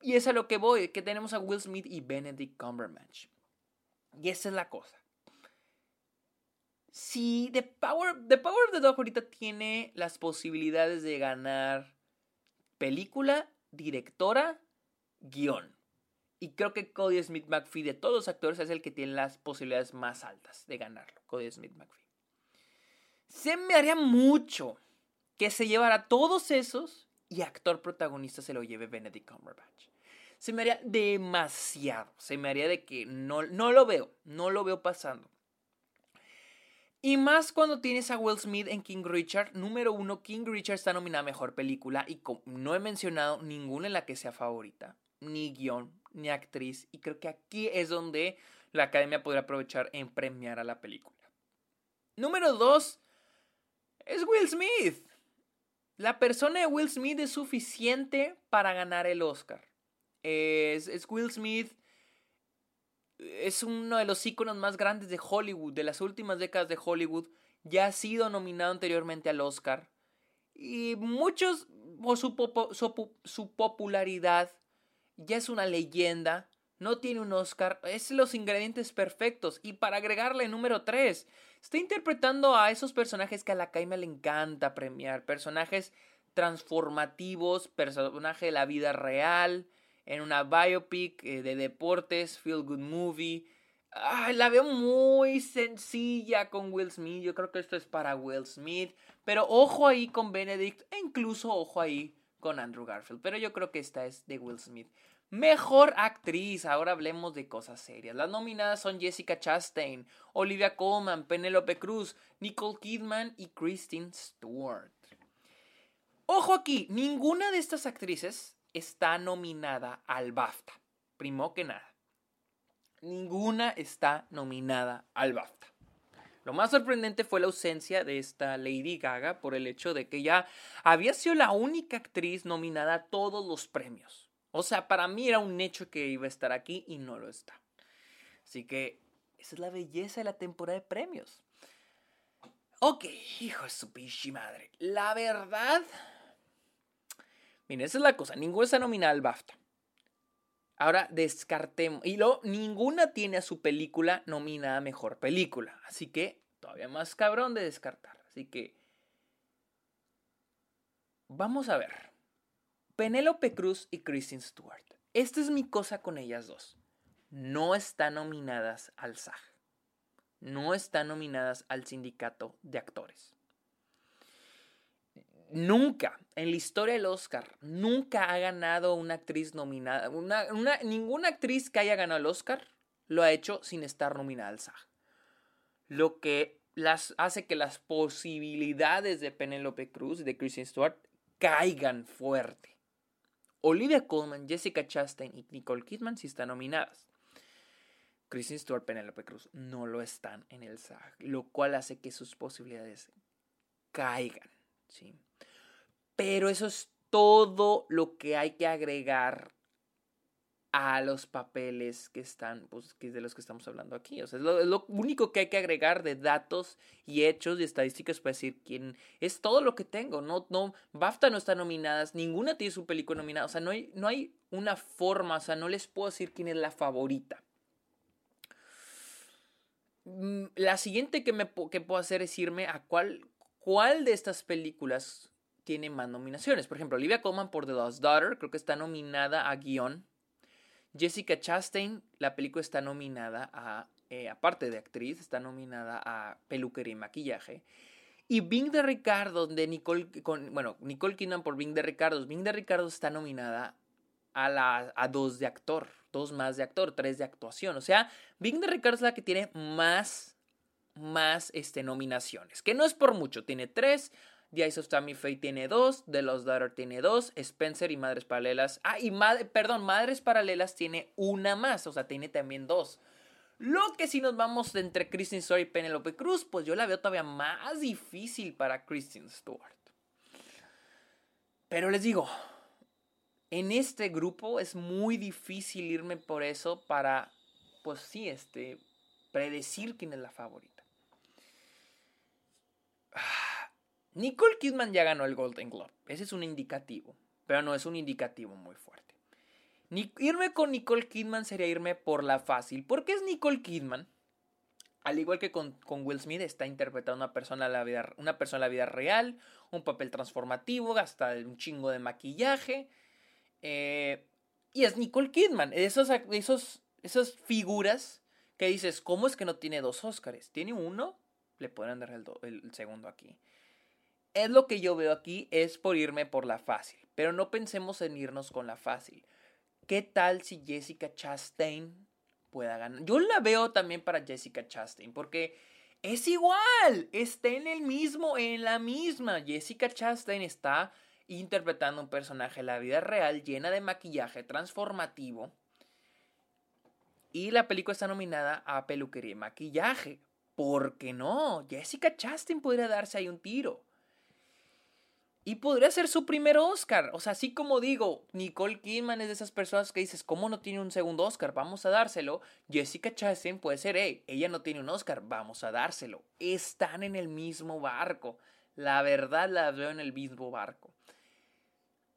Y es a lo que voy, que tenemos a Will Smith y Benedict Cumberbatch. Y esa es la cosa. Si The Power, the Power of the Dog ahorita tiene las posibilidades de ganar película, directora, guion. Y creo que Cody Smith McPhee de todos los actores es el que tiene las posibilidades más altas de ganarlo. Cody Smith McPhee. Se me haría mucho que se llevara todos esos y actor protagonista se lo lleve Benedict Cumberbatch. Se me haría demasiado. Se me haría de que no, no lo veo. No lo veo pasando. Y más cuando tienes a Will Smith en King Richard. Número uno, King Richard está nominada a Mejor Película y no he mencionado ninguna en la que sea favorita. Ni guion, ni actriz. Y creo que aquí es donde la academia podrá aprovechar en premiar a la película. Número dos, es Will Smith. La persona de Will Smith es suficiente para ganar el Oscar. Es, Will Smith. Es uno de los íconos más grandes de Hollywood, de las últimas décadas de Hollywood. Ya ha sido nominado anteriormente al Oscar. Y muchos, por su, su popularidad, ya es una leyenda no tiene un Oscar, es los ingredientes perfectos. Y para agregarle número 3, está interpretando a esos personajes que a la Caima le encanta premiar, personajes transformativos, personaje de la vida real, en una biopic eh, de deportes, feel good movie. la veo muy sencilla con Will Smith. Yo creo que esto es para Will Smith. Pero ojo ahí con Benedict e incluso ojo ahí con Andrew Garfield. Pero yo creo que esta es de Will Smith. Mejor actriz, ahora hablemos de cosas serias. Las nominadas son Jessica Chastain, Olivia Colman, Penelope Cruz, Nicole Kidman y Kristen Stewart. Ojo aquí, ninguna de estas actrices está nominada al BAFTA, primo que nada. Ninguna está nominada al BAFTA. Lo más sorprendente fue la ausencia de esta Lady Gaga por el hecho de que ya había sido la única actriz nominada a todos los premios. O sea, para mí era un hecho que iba a estar aquí y no lo está. Así que esa es la belleza de la temporada de premios. Ok, hijo de su pinche madre. La verdad. Miren, esa es la cosa. Ninguna está nominada al BAFTA. Ahora descartemos. Y luego, ninguna tiene a su película nominada mejor película. Así que, todavía más cabrón de descartar. Así que. Vamos a ver. Penélope Cruz y Kristen Stewart. Esta es mi cosa con ellas dos. No están nominadas al SAG. No están nominadas al sindicato de actores nunca en la historia del Oscar, nunca ha ganado una actriz nominada. Una, ninguna actriz que haya ganado el Oscar lo ha hecho sin estar nominada al SAG. Lo que las, hace que las posibilidades de Penelope Cruz y de Kristen Stewart caigan fuerte. Olivia Colman, Jessica Chastain y Nicole Kidman sí están nominadas. Kristen Stewart, Penelope Cruz no lo están en el SAG, lo cual hace que sus posibilidades caigan. ¿sí? Pero eso es todo lo que hay que agregar a los papeles que están, pues, que de los que estamos hablando aquí. O sea, es lo, único que hay que agregar de datos y hechos y estadísticas para decir quién es todo lo que tengo. No, no, BAFTA no está nominadas, ninguna tiene su película nominada. O sea, no hay, no hay una forma, o sea, no les puedo decir quién es la favorita. Mm, la siguiente que, me, que puedo hacer es irme a cuál, cuál de estas películas tiene más nominaciones. Por ejemplo, Olivia Colman por The Lost Daughter, creo que está nominada a guion. Jessica Chastain, la película está nominada a, eh, aparte de actriz, está nominada a peluquería y maquillaje. Y Bing de Ricardo, de Nicole, bueno, Nicole Kidman por Bing de Ricardo. Bing de Ricardo está nominada a, la, a dos de actor, dos más de actor, tres de actuación. O sea, Bing de Ricardo es la que tiene más, más este, nominaciones, que no es por mucho, tiene tres. The Eyes of Tammy Faye tiene dos, The Lost Daughter tiene dos, Spencer y Madres Paralelas. Ah, y perdón, Madres Paralelas tiene una más, o sea, tiene también dos. Lo que si nos vamos entre Kristen Stewart y Penelope Cruz, pues yo la veo todavía más difícil para Kristen Stewart. Pero les digo, en este grupo es muy difícil irme por eso para, pues sí, este, predecir quién es la favorita. Ah Nicole Kidman ya ganó el Golden Globe. Ese es un indicativo, pero no es un indicativo muy fuerte. irme con Nicole Kidman sería irme por la fácil. ¿Por qué es Nicole Kidman? Al igual que con, Will Smith, está interpretando una persona, la vida, una persona la vida real, un papel transformativo, gasta un chingo de maquillaje. Eh, y es Nicole Kidman. Esos, esas figuras que dices, ¿cómo es que no tiene dos Oscars? ¿Tiene uno? Le pueden dar el segundo aquí es lo que yo veo aquí, es por irme por la fácil. Pero no pensemos en irnos con la fácil. ¿Qué tal si Jessica Chastain pueda ganar? Yo la veo también para Jessica Chastain, porque es igual, está en el mismo, en la misma. Jessica Chastain está interpretando un personaje en la vida real llena de maquillaje transformativo. Y la película está nominada a peluquería y maquillaje. ¿Por qué no? Jessica Chastain podría darse ahí un tiro. Y podría ser su primer Oscar. O sea, así como digo, Nicole Kidman es de esas personas que dices, ¿cómo no tiene un segundo Oscar? Vamos a dárselo. Jessica Chastain puede ser, hey, ella no tiene un Oscar, vamos a dárselo. Están en el mismo barco. La verdad la veo en el mismo barco.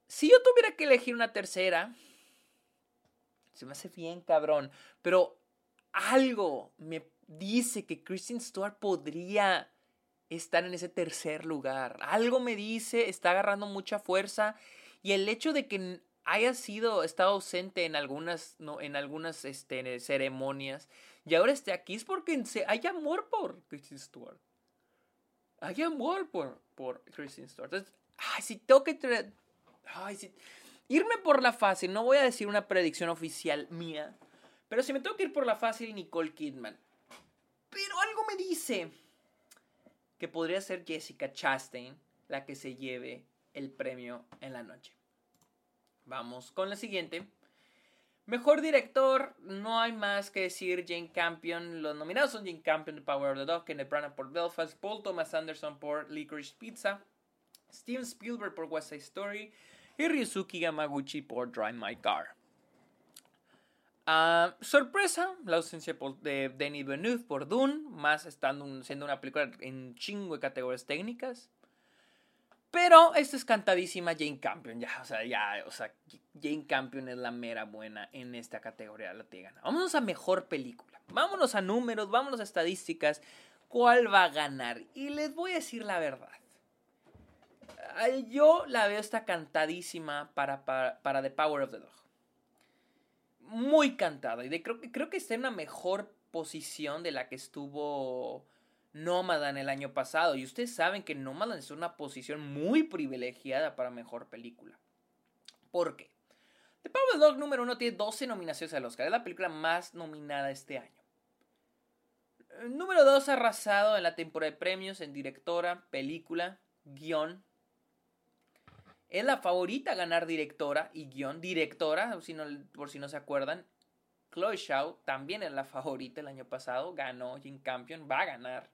Si yo tuviera que elegir una tercera, se me hace bien cabrón. Pero algo me dice que Kristen Stewart podría estar en ese tercer lugar. Algo me dice, está agarrando mucha fuerza y el hecho de que haya sido, estado ausente en algunas, en algunas este, ceremonias y ahora esté aquí es porque hay amor por Kristen Stewart. Hay amor por, por Kristen Stewart. Entonces, ay, si tengo que... Ay, si, irme por la fácil, no voy a decir una predicción oficial mía, pero si me tengo que ir por la fácil, Nicole Kidman. Pero algo me dice que podría ser Jessica Chastain la que se lleve el premio en la noche. Vamos con la siguiente. Mejor director, no hay más que decir. Jane Campion, los nominados son Jane Campion de Power of the Dog, Kenneth Branagh por Belfast, Paul Thomas Anderson por Licorice Pizza, Steven Spielberg por West Side Story y Ryusuke Yamaguchi por Drive My Car. Ah, sorpresa, la ausencia de Denis Villeneuve por Dune, más estando siendo una película en chingo de categorías técnicas. Pero esta es cantadísima Jane Campion, ya, o sea, ya, o sea, Jane Campion es la mera buena en esta categoría, la tiene Vámonos a mejor película, vámonos a números, vámonos a estadísticas, ¿cuál va a ganar? Y les voy a decir la verdad. Yo la veo esta cantadísima para, para, The Power of the Dog. Muy cantada, y creo, creo que está en una mejor posición de la que estuvo Nomadan el año pasado. Y ustedes saben que Nomadan es una posición muy privilegiada para mejor película. ¿Por qué? The Power Dog número uno tiene 12 nominaciones al Oscar. Es la película más nominada este año. Número 2 arrasado en la temporada de premios en directora, película, guion. Es la favorita a ganar directora y guion. Directora, por si no se acuerdan. Chloe Shaw también es la favorita el año pasado. Ganó Jim Campion. Va a ganar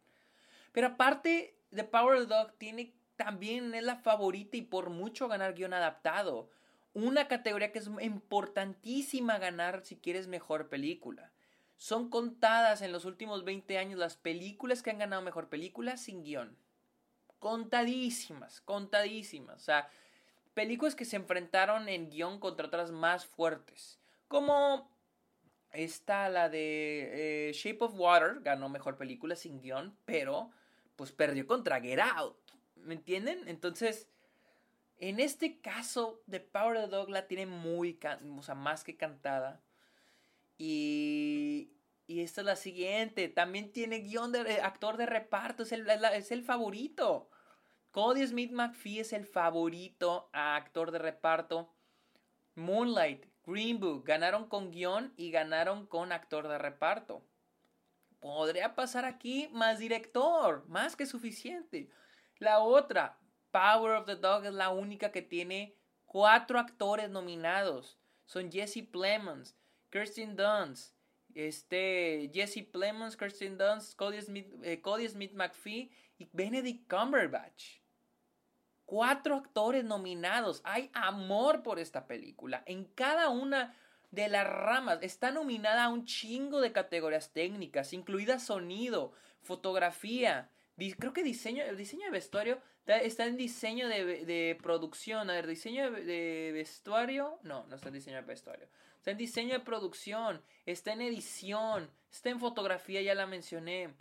pero aparte, The Power of the Dog tiene también es la favorita y por mucho ganar guion adaptado. Una categoría que es importantísima ganar si quieres mejor película. Son contadas en los últimos 20 años las películas que han ganado mejor película sin guion. Contadísimas, contadísimas. O sea, películas que se enfrentaron en guion contra otras más fuertes. Como está la de eh, Shape of Water, ganó mejor película sin guion, pero pues perdió contra Get Out. ¿Me entienden? Entonces, en este caso, The Power of the Dog la tiene muy, o sea, más que cantada. Y, y esta es la siguiente. También tiene guion de actor de reparto. Es el, es el favorito. Cody Smith McPhee es el favorito a actor de reparto. Moonlight, Green Book ganaron con guion y ganaron con actor de reparto. Podría pasar aquí más director, más que suficiente. La otra, Power of the Dog es la única que tiene cuatro actores nominados. Son Jesse Plemons, Kirsten Dunst, este, Jesse Plemons, Kirsten Dunst, Cody Smith, eh, Cody Smith McPhee y Benedict Cumberbatch. Cuatro actores nominados. Hay amor por esta película. En cada una de las ramas. Está nominada a un chingo de categorías técnicas, incluida sonido, fotografía, creo que diseño, el diseño de vestuario está en diseño de, producción. A ver, diseño de, vestuario. No, no está en diseño de vestuario. Está en diseño de producción. Está en edición. Está en fotografía, ya la mencioné.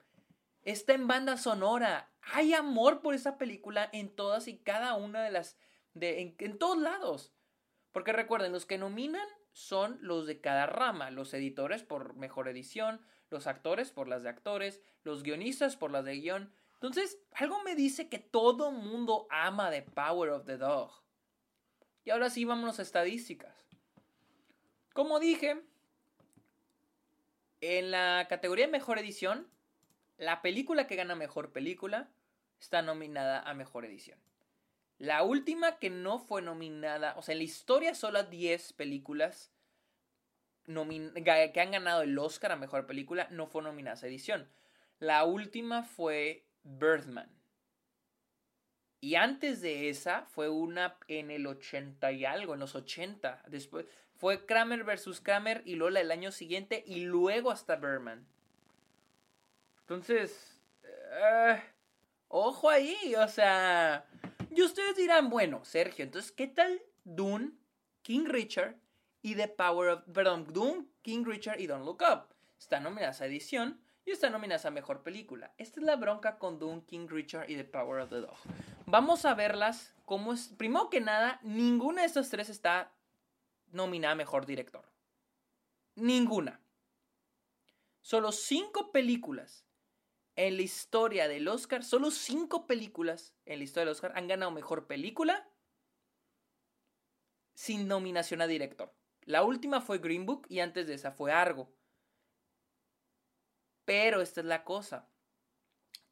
Está en banda sonora. Hay amor por esa película en todas y cada una de las. De, en, en todos lados. Porque recuerden, los que nominan son los de cada rama, los editores por mejor edición, los actores por las de actores, los guionistas por las de guion. Entonces, algo me dice que todo mundo ama The Power of the Dog. Y ahora sí, vamos a estadísticas. Como dije, en la categoría de mejor edición, la película que gana mejor película está nominada a mejor edición. La última que no fue nominada, o sea, en la historia solo 10 películas que han ganado el Oscar a Mejor Película no fue nominada a edición. La última fue Birdman. Y antes de esa fue una en el 80 y algo, en los 80. Después fue Kramer versus Kramer y Lola el año siguiente y luego hasta Birdman. Entonces, eh, ojo ahí, o sea, y ustedes dirán, bueno, Sergio, entonces, ¿qué tal Dune, King Richard y The Power of, perdón, Dune, King Richard y Don't Look Up? Están nominadas a edición y están nominadas a mejor película. Esta es la bronca con Dune, King Richard y The Power of the Dog. Vamos a verlas como es. Primero que nada, ninguna de estas tres está nominada a mejor director. Ninguna. Solo cinco películas en la historia del Oscar, solo cinco películas en la historia del Oscar han ganado mejor película sin nominación a director. La última fue Green Book y antes de esa fue Argo. Pero esta es la cosa.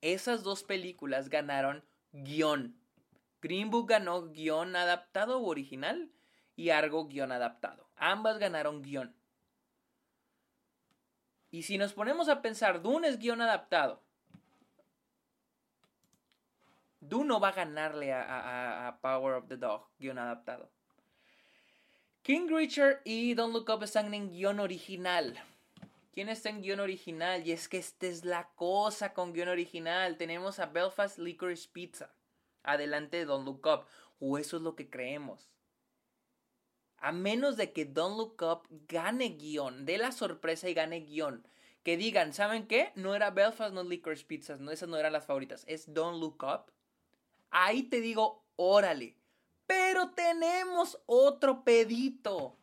Esas dos películas ganaron guion. Green Book ganó guion adaptado o original y Argo guion adaptado. Ambas ganaron guion. Y si nos ponemos a pensar, Dune es guion adaptado. Dune no va a ganarle a, Power of the Dog, guion adaptado. King Richard y Don't Look Up están en guion original. ¿Quién está en guion original? Y es que esta es la cosa con guion original. Tenemos a Belfast Licorice Pizza. Adelante de Don't Look Up. O eso es lo que creemos. A menos de que Don't Look Up gane guion, dé la sorpresa y gane guion. Que digan, ¿saben qué? No era Belfast, no Licorice Pizza. No, esas no eran las favoritas. Es Don't Look Up. Ahí te digo, órale. Pero tenemos otro pedito.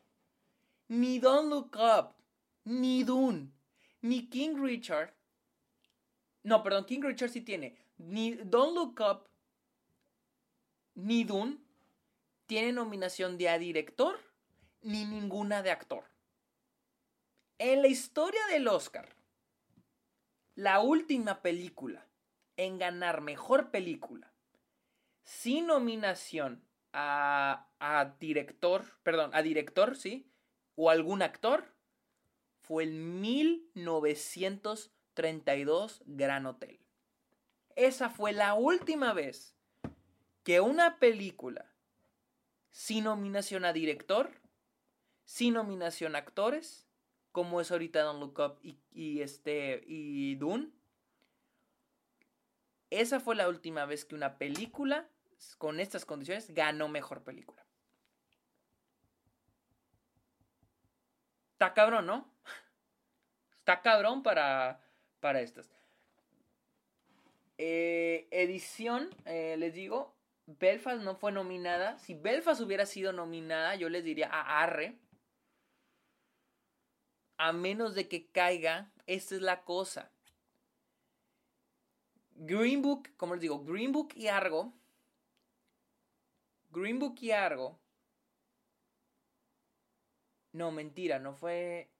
Ni Don't Look Up ni Dune, ni King Richard. No, perdón, King Richard sí tiene. Ni Don't Look Up, ni Dune tiene nominación de director, ni ninguna de actor. En la historia del Oscar, la última película en ganar mejor película sin nominación a, a director, perdón, a director, sí, o algún actor, fue el 1932 Gran Hotel. Esa fue la última vez que una película sin nominación a director, sin nominación a actores, como es ahorita Don't Look Up y, este, y Dune, esa fue la última vez que una película con estas condiciones ganó mejor película. Está cabrón, ¿no? Está cabrón para, para estas. Eh, edición, eh, les digo, Belfast no fue nominada. Si Belfast hubiera sido nominada, yo les diría a Arre. A menos de que caiga, esta es la cosa. Green Book, como les digo, Green Book y Argo. Green Book y Argo. No, mentira, no fue.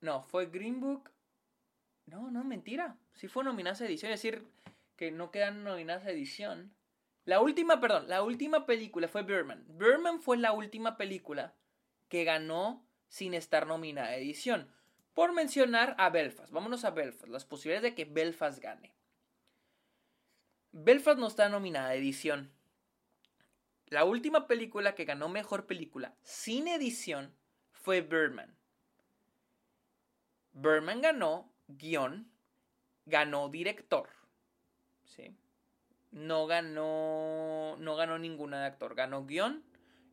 No, fue Green Book. No, no, mentira. Sí fue nominada a edición. Es decir, que no quedan nominadas a edición. La última, perdón, la última película fue Birdman. Birdman fue la última película que ganó sin estar nominada a edición. Por mencionar a Belfast. Vámonos a Belfast. Las posibilidades de que Belfast gane. Belfast no está nominada a edición. La última película que ganó mejor película sin edición fue Birdman. Berman ganó guion, ganó director. ¿sí? No ganó, no ganó ninguna de actor. Ganó guion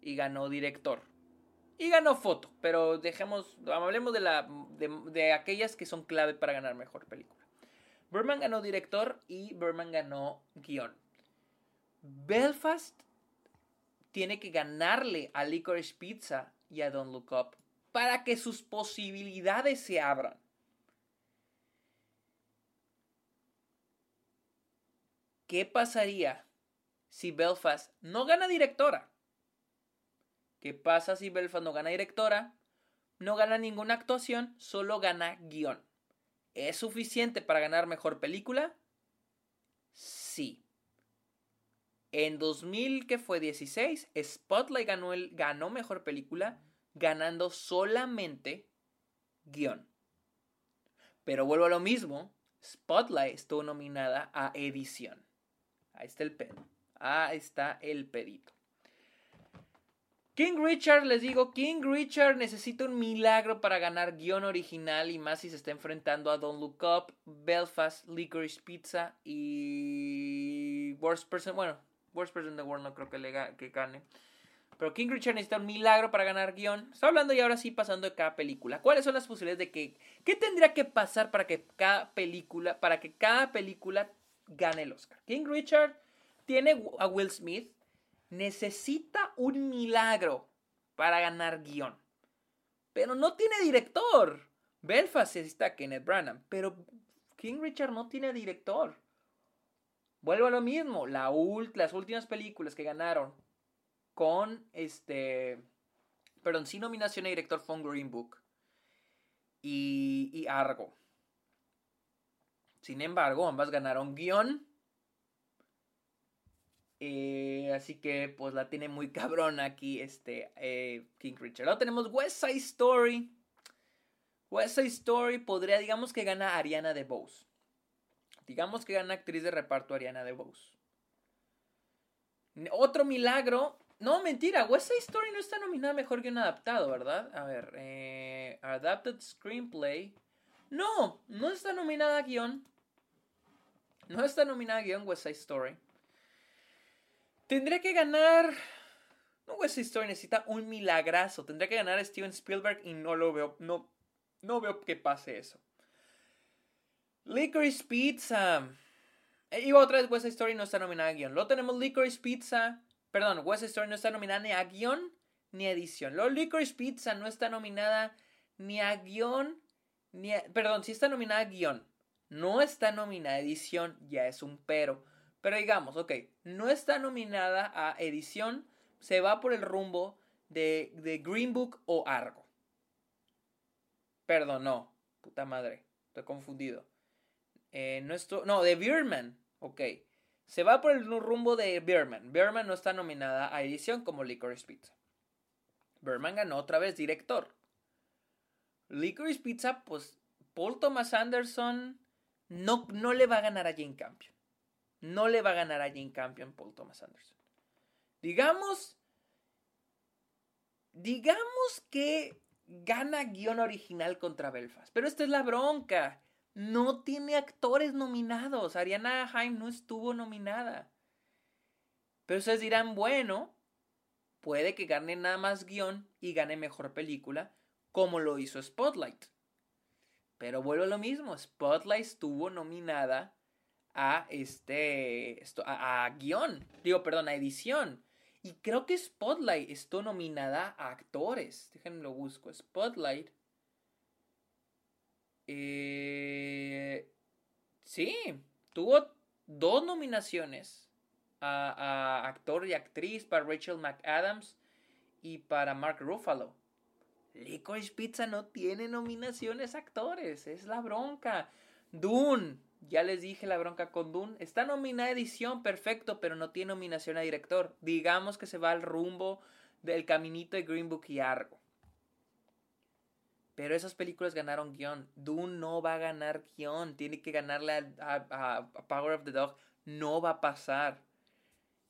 y ganó director. Y ganó foto. Pero dejemos, hablemos de, de, aquellas que son clave para ganar mejor película. Berman ganó director y Berman ganó guion. Belfast tiene que ganarle a Licorice Pizza y a Don't Look Up para que sus posibilidades se abran. ¿Qué pasaría si Belfast no gana directora? ¿Qué pasa si Belfast no gana directora? No gana ninguna actuación, solo gana guion. ¿Es suficiente para ganar mejor película? Sí. En 2000, que fue 16, Spotlight ganó, el, ganó mejor película ganando solamente guion. Pero vuelvo a lo mismo, Spotlight estuvo nominada a edición. Ahí está el pedo. Ahí está el pedito. King Richard, les digo, King Richard necesita un milagro para ganar guion original y más si se está enfrentando a Don't Look Up, Belfast, Licorice Pizza y Worst Person, bueno, Worst Person in the World no creo que, le que gane. Pero King Richard necesita un milagro para ganar guion. Está hablando y ahora sí pasando de cada película. ¿Cuáles son las posibilidades de que... ¿Qué tendría que pasar para que cada película, para que cada película gane el Oscar? King Richard tiene a Will Smith. Necesita un milagro para ganar guion. Pero no tiene director. Belfast necesita Kenneth Branagh. Pero King Richard no tiene director. Vuelvo a lo mismo. La las últimas películas que ganaron con este. Perdón, sin nominación a director fue Green Book y, y Argo. Sin embargo, ambas ganaron guion. Eh, así que pues la tiene muy cabrón aquí este eh, King Richard. Luego tenemos West Side Story. West Side Story podría, digamos que gana Ariana DeBose. Digamos que gana actriz de reparto Ariana DeBose. Otro milagro. No, mentira. West Side Story no está nominada mejor que un adaptado, ¿verdad? A ver. Eh, adapted Screenplay. No, no está nominada a guion. No está nominada a guion West Side Story. Tendría que ganar. No, West Story necesita un milagrazo. Tendría que ganar a Steven Spielberg y no lo veo. No, no veo que pase eso. Licorice Pizza. Eh, iba otra vez West Story no está nominada a guion. Luego tenemos Licorice Pizza. Perdón, West Story no está nominada ni a guion ni a edición. Luego Licorice Pizza no está nominada ni a guion ni a... Perdón, sí está nominada a guion. No está nominada a edición, ya es un pero. Pero digamos, ok, no está nominada a edición, se va por el rumbo de, Green Book o Argo. Perdón, no. Puta madre, estoy confundido. Eh, no, no, de Birdman. Ok. Se va por el rumbo de Birdman. Birdman no está nominada a edición como Licorice Pizza. Birdman ganó otra vez director. Licorice Pizza, pues Paul Thomas Anderson no, no le va a ganar a Jane Campion. No le va a ganar a Jane Campion Paul Thomas Anderson. Digamos. Digamos que gana guion original contra Belfast. Pero esta es la bronca no tiene actores nominados. Ariana Haim no estuvo nominada. Pero ustedes dirán, bueno, puede que gane nada más guion y gane mejor película, como lo hizo Spotlight. Pero vuelvo a lo mismo, Spotlight estuvo nominada a este a, guion, digo, perdón, a edición. Y creo que Spotlight estuvo nominada a actores. Déjenme lo busco. Spotlight eh, sí, tuvo dos nominaciones a, actor y actriz para Rachel McAdams y para Mark Ruffalo. Licorice Pizza no tiene nominaciones a actores, es la bronca. Dune, ya les dije la bronca con Dune, está nominada a edición, perfecto, pero no tiene nominación a director. Digamos que se va al rumbo del caminito de Green Book y Argo. Pero esas películas ganaron guion. Dune no va a ganar guion. Tiene que ganarle a, Power of the Dog. No va a pasar.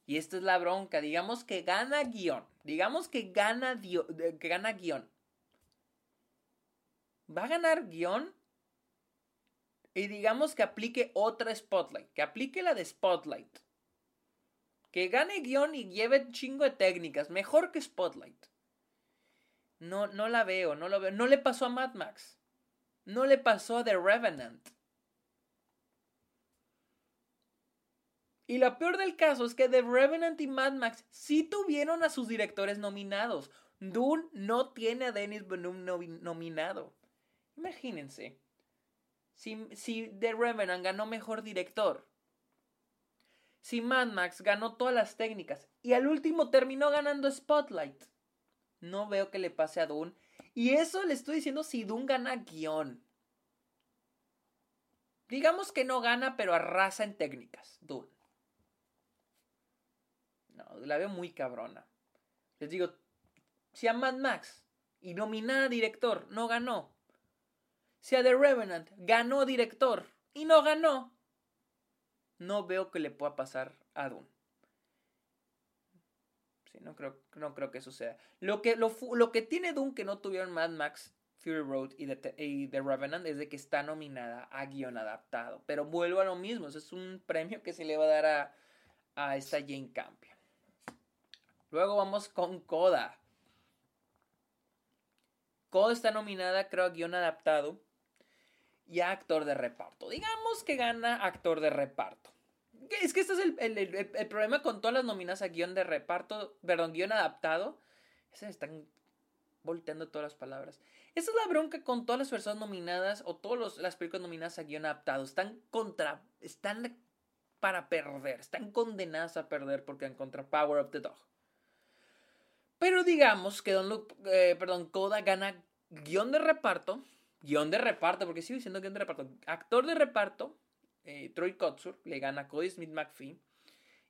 Y esta es la bronca. Digamos que gana guion. Digamos que gana, que gana guion. Va a ganar guion. Y digamos que aplique otra Spotlight. Que aplique la de Spotlight. Que gane guion y lleve chingo de técnicas. Mejor que Spotlight. No, no la veo, no lo veo. No le pasó a Mad Max. No le pasó a The Revenant. Y lo peor del caso es que The Revenant y Mad Max sí tuvieron a sus directores nominados. Dune no tiene a Dennis Benum nominado. Imagínense. Si, si The Revenant ganó mejor director. Si Mad Max ganó todas las técnicas. Y al último terminó ganando Spotlight. No veo que le pase a Dune. Y eso le estoy diciendo si Dune gana guion. Digamos que no gana, pero arrasa en técnicas. Dune. No, la veo muy cabrona. Les digo, si a Mad Max y nominada director no ganó. Si a The Revenant ganó director y no ganó. No veo que le pueda pasar a Dune no creo, no creo que suceda. Lo que, lo, lo que tiene Dune que no tuvieron Mad Max, Fury Road y The, Revenant es de que está nominada a guion adaptado. Pero vuelvo a lo mismo, es un premio que se le va a dar a, a esta Jane Campion. Luego vamos con Coda. Coda está nominada, creo, a guion adaptado y a actor de reparto. Digamos que gana actor de reparto. Es que este es el, problema con todas las nominadas a guion de reparto, perdón, guion adaptado. Se están volteando todas las palabras. Esa es la bronca con todas las personas nominadas o todas las películas nominadas a guion adaptado. Están contra. Están para perder. Están condenadas a perder porque han contra Power of the Dog. Pero digamos que Don eh, perdón, Coda gana guion de reparto. Guión de reparto, porque sigo diciendo guion de reparto. Actor de reparto eh, Troy Kotsur le gana a Cody Smith McPhee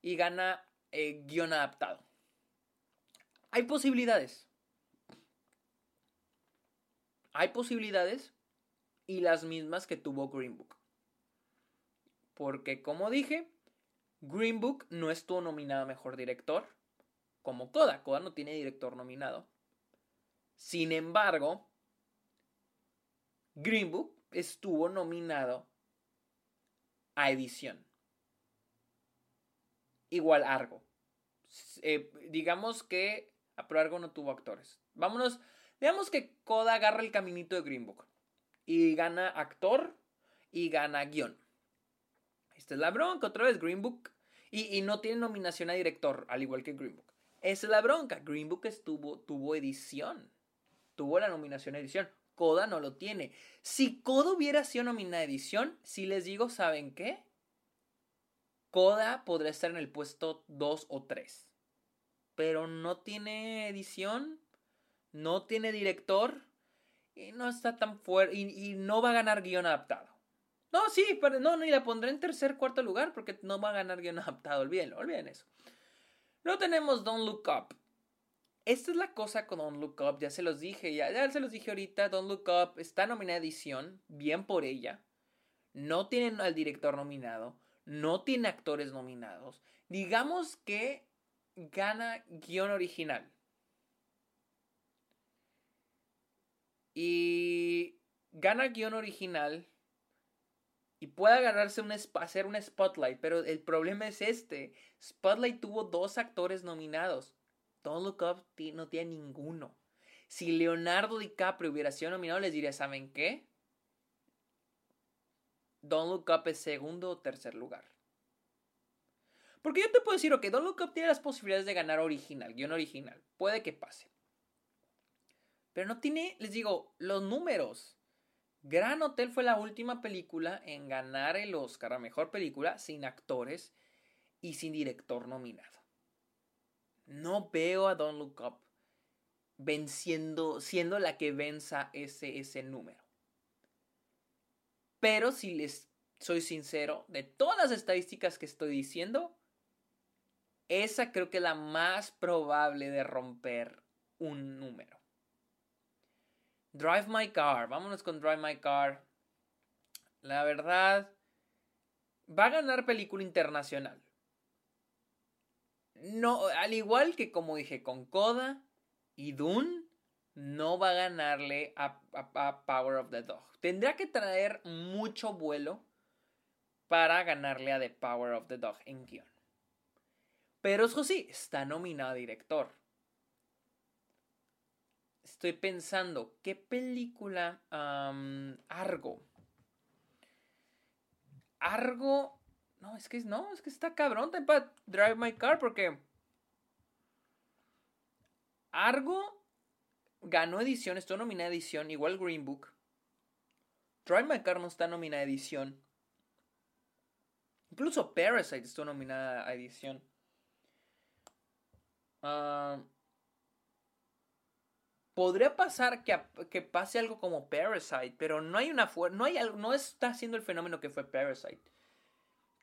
y gana eh, guion adaptado. Hay posibilidades. Hay posibilidades, y las mismas que tuvo Green Book. Porque como dije, Green Book no estuvo nominado a Mejor Director, como Coda. Coda no tiene director nominado. Sin embargo, Green Book estuvo nominado a edición. Igual Argo. Eh, digamos que pero Argo no tuvo actores. Vámonos, digamos que Coda agarra el caminito de Green Book y gana actor y gana guion. Esta es la bronca, otra vez Green Book. Y, no tiene nominación a director, al igual que Green Book. Esa es la bronca. Green Book estuvo, tuvo edición. Tuvo la nominación a edición. Coda no lo tiene. Si Coda hubiera sido nominada a edición, si les digo, ¿saben qué? Coda podría estar en el puesto 2 o 3. Pero no tiene edición, no tiene director y no está tan fuerte y, no va a ganar guion adaptado. No, sí, pero no, ni la pondré en tercer, cuarto lugar porque no va a ganar guion adaptado. Olvídenlo, olviden eso. Luego tenemos Don't Look Up. Esta es la cosa con Don't Look Up, ya se los dije, ya, se los dije ahorita, Don't Look Up está nominada edición, bien por ella. No tiene al director nominado, no tiene actores nominados. Digamos que gana guion original. Y gana guion original y puede ganarse un hacer un spotlight, pero el problema es este. Spotlight tuvo dos actores nominados. Don't Look Up no tiene ninguno. Si Leonardo DiCaprio hubiera sido nominado, les diría, ¿saben qué? Don't Look Up es segundo o tercer lugar. Porque yo te puedo decir, ok, Don't Look Up tiene las posibilidades de ganar original, guion original. Puede que pase. Pero no tiene, les digo, los números. Gran Hotel fue la última película en ganar el Oscar a Mejor Película sin actores y sin director nominado. No veo a Don't Look Up venciendo, siendo la que venza ese, ese número. Pero si les soy sincero, de todas las estadísticas que estoy diciendo, esa creo que es la más probable de romper un número. Drive My Car, vámonos con Drive My Car. La verdad, va a ganar película internacional no, al igual que como dije con Coda y Dune, no va a ganarle a, Power of the Dog. Tendría que traer mucho vuelo para ganarle a The Power of the Dog en guion. Pero eso sí, está nominado a director. Estoy pensando, ¿qué película? Argo. Argo no, es que no, es que está cabrón para Drive My Car porque Argo ganó edición, estuvo nominada edición, igual Green Book. Drive My Car no está nominada edición. Incluso Parasite estuvo nominada a edición. Ah, podría pasar que, que, pase algo como Parasite, pero no hay una no no está haciendo el fenómeno que fue Parasite.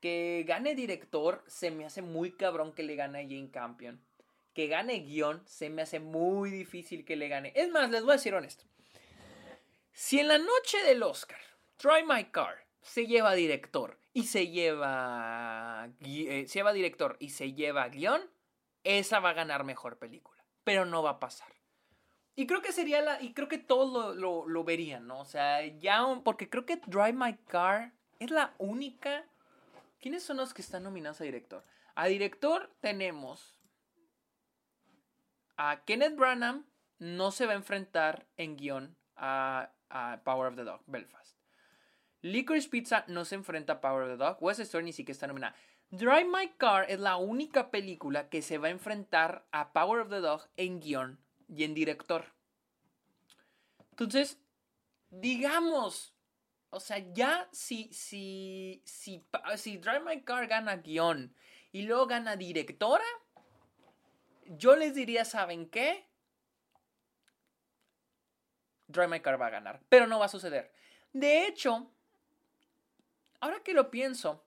Que gane director se me hace muy cabrón que le gane a Jane Campion. Que gane guion se me hace muy difícil que le gane. Es más, les voy a decir honesto. Si en la noche del Oscar, Try My Car se lleva director y se lleva, eh, se lleva director y se lleva guion, esa va a ganar mejor película. Pero no va a pasar. Y creo que sería la. Y creo que todos lo, lo verían, ¿no? O sea, ya. Porque creo que Drive My Car es la única ¿Quiénes son los que están nominados a director? A director tenemos a Kenneth Branagh, no se va a enfrentar en guion a, Power of the Dog, Belfast. Licorice Pizza no se enfrenta a Power of the Dog. West Story ni siquiera está nominada. Drive My Car es la única película que se va a enfrentar a Power of the Dog en guion y en director. Entonces, digamos o sea, ya si, si, si, si Drive My Car gana guion y luego gana directora, yo les diría, ¿saben qué? Drive My Car va a ganar, pero no va a suceder. De hecho, ahora que lo pienso,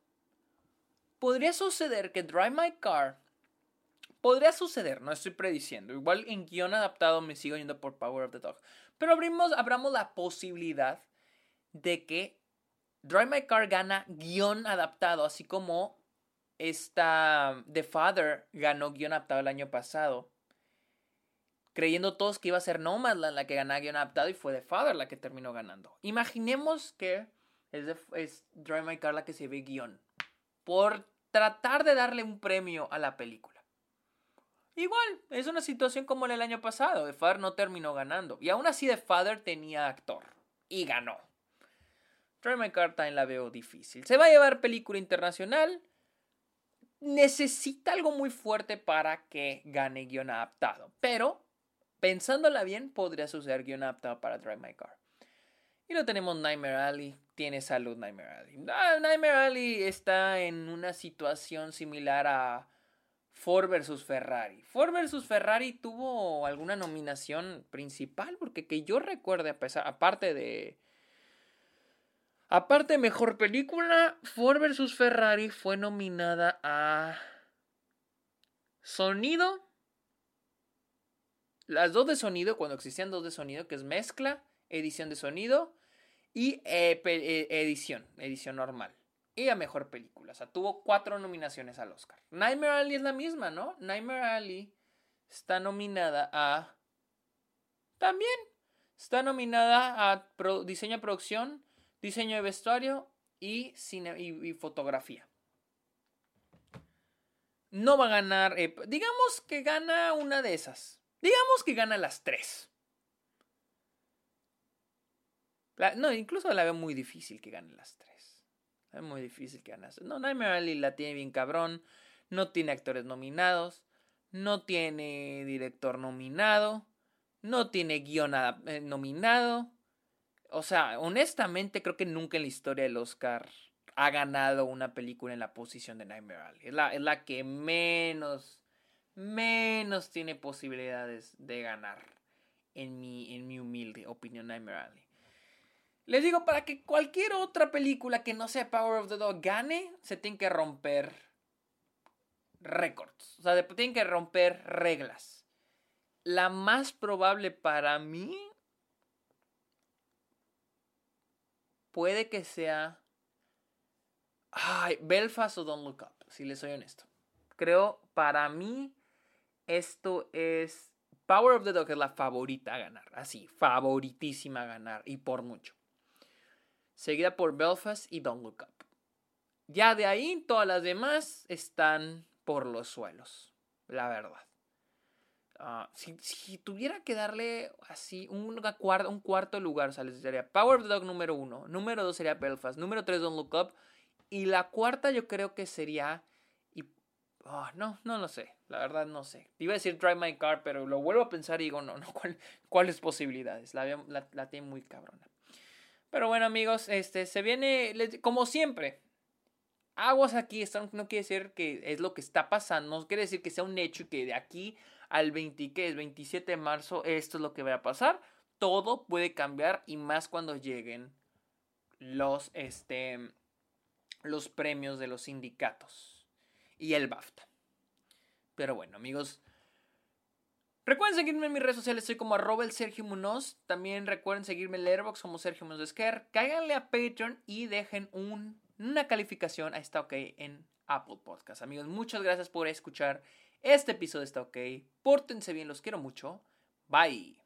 podría suceder que Drive My Car podría suceder, no estoy prediciendo. Igual en guion adaptado me sigo yendo por Power of the Dog. Pero abrimos, abramos la posibilidad de que Drive My Car gana guion adaptado, así como esta The Father ganó guion adaptado el año pasado. Creyendo todos que iba a ser Nomadland la que ganaba guion adaptado y fue The Father la que terminó ganando. Imaginemos que es, es Drive My Car la que se ve guion. Por tratar de darle un premio a la película. Igual, es una situación como el año pasado. The Father no terminó ganando. Y aún así The Father tenía actor. Y ganó. Drive My Car también la veo difícil. Se va a llevar película internacional. Necesita algo muy fuerte para que gane guion adaptado. Pero, pensándola bien, podría suceder guion adaptado para Drive My Car. Y lo tenemos Nightmare Alley. Tiene salud Nightmare Alley. Ah, Nightmare Alley está en una situación similar a Ford versus Ferrari. Ford versus Ferrari tuvo alguna nominación principal, porque que yo recuerde, a pesar, aparte de... Aparte mejor película, Ford versus Ferrari fue nominada a sonido. Las dos de sonido, cuando existían dos de sonido, que es mezcla, edición de sonido y eh, eh, edición, edición normal y a mejor película. O sea, tuvo cuatro nominaciones al Oscar. Nightmare Alley es la misma, ¿no? Nightmare Alley está nominada a. También está nominada a diseño de producción, diseño de vestuario y, cine y, fotografía. No va a ganar. Eh, digamos que gana una de esas. Digamos que gana las tres. no, incluso la veo muy difícil que gane las tres. Es muy difícil que ganase. No, Nightmare Alley la tiene bien cabrón. No tiene actores nominados. No tiene director nominado. No tiene guion eh, nominado. O sea, honestamente creo que nunca en la historia del Oscar ha ganado una película en la posición de Nightmare Alley. Es la, es la que menos, menos tiene posibilidades de ganar. En mi, en mi humilde opinión, Nightmare Alley. Les digo, para que cualquier otra película que no sea Power of the Dog gane, se tiene que romper récords. O sea, tienen que romper reglas. La más probable para mí puede que sea Belfast o Don't Look Up, si les soy honesto. Creo, para mí, esto es Power of the Dog es la favorita a ganar. Así, favoritísima a ganar y por mucho seguida por Belfast y Don't Look Up. Ya de ahí todas las demás están por los suelos, la verdad. Ah, si, tuviera que darle así un, cuarto lugar, o sea, sería Power of the Dog número uno, número dos sería Belfast, número tres Don't Look Up, y la cuarta yo creo que sería... Y, ah, no, no lo sé, la verdad no sé. Iba a decir Drive My Car, pero lo vuelvo a pensar y digo, no, no, ¿cuáles posibilidades? La, la, la tiene muy cabrona. Pero bueno, amigos, este se viene, como siempre. Aguas aquí, esto no quiere decir que es lo que está pasando, no quiere decir que sea un hecho y que de aquí al 20, que es 27 de marzo, esto es lo que va a pasar. Todo puede cambiar y más cuando lleguen los, este, los premios de los sindicatos y el BAFTA. Pero bueno, amigos, Recuerden seguirme en mis redes sociales, soy como arroba el Sergio Munoz. También recuerden seguirme en Letterboxd como Sergio Munoz Esquer. Cáiganle a Patreon y dejen una calificación a Está OK en Apple Podcast. Amigos, muchas gracias por escuchar este episodio Está OK. Pórtense bien, los quiero mucho. Bye.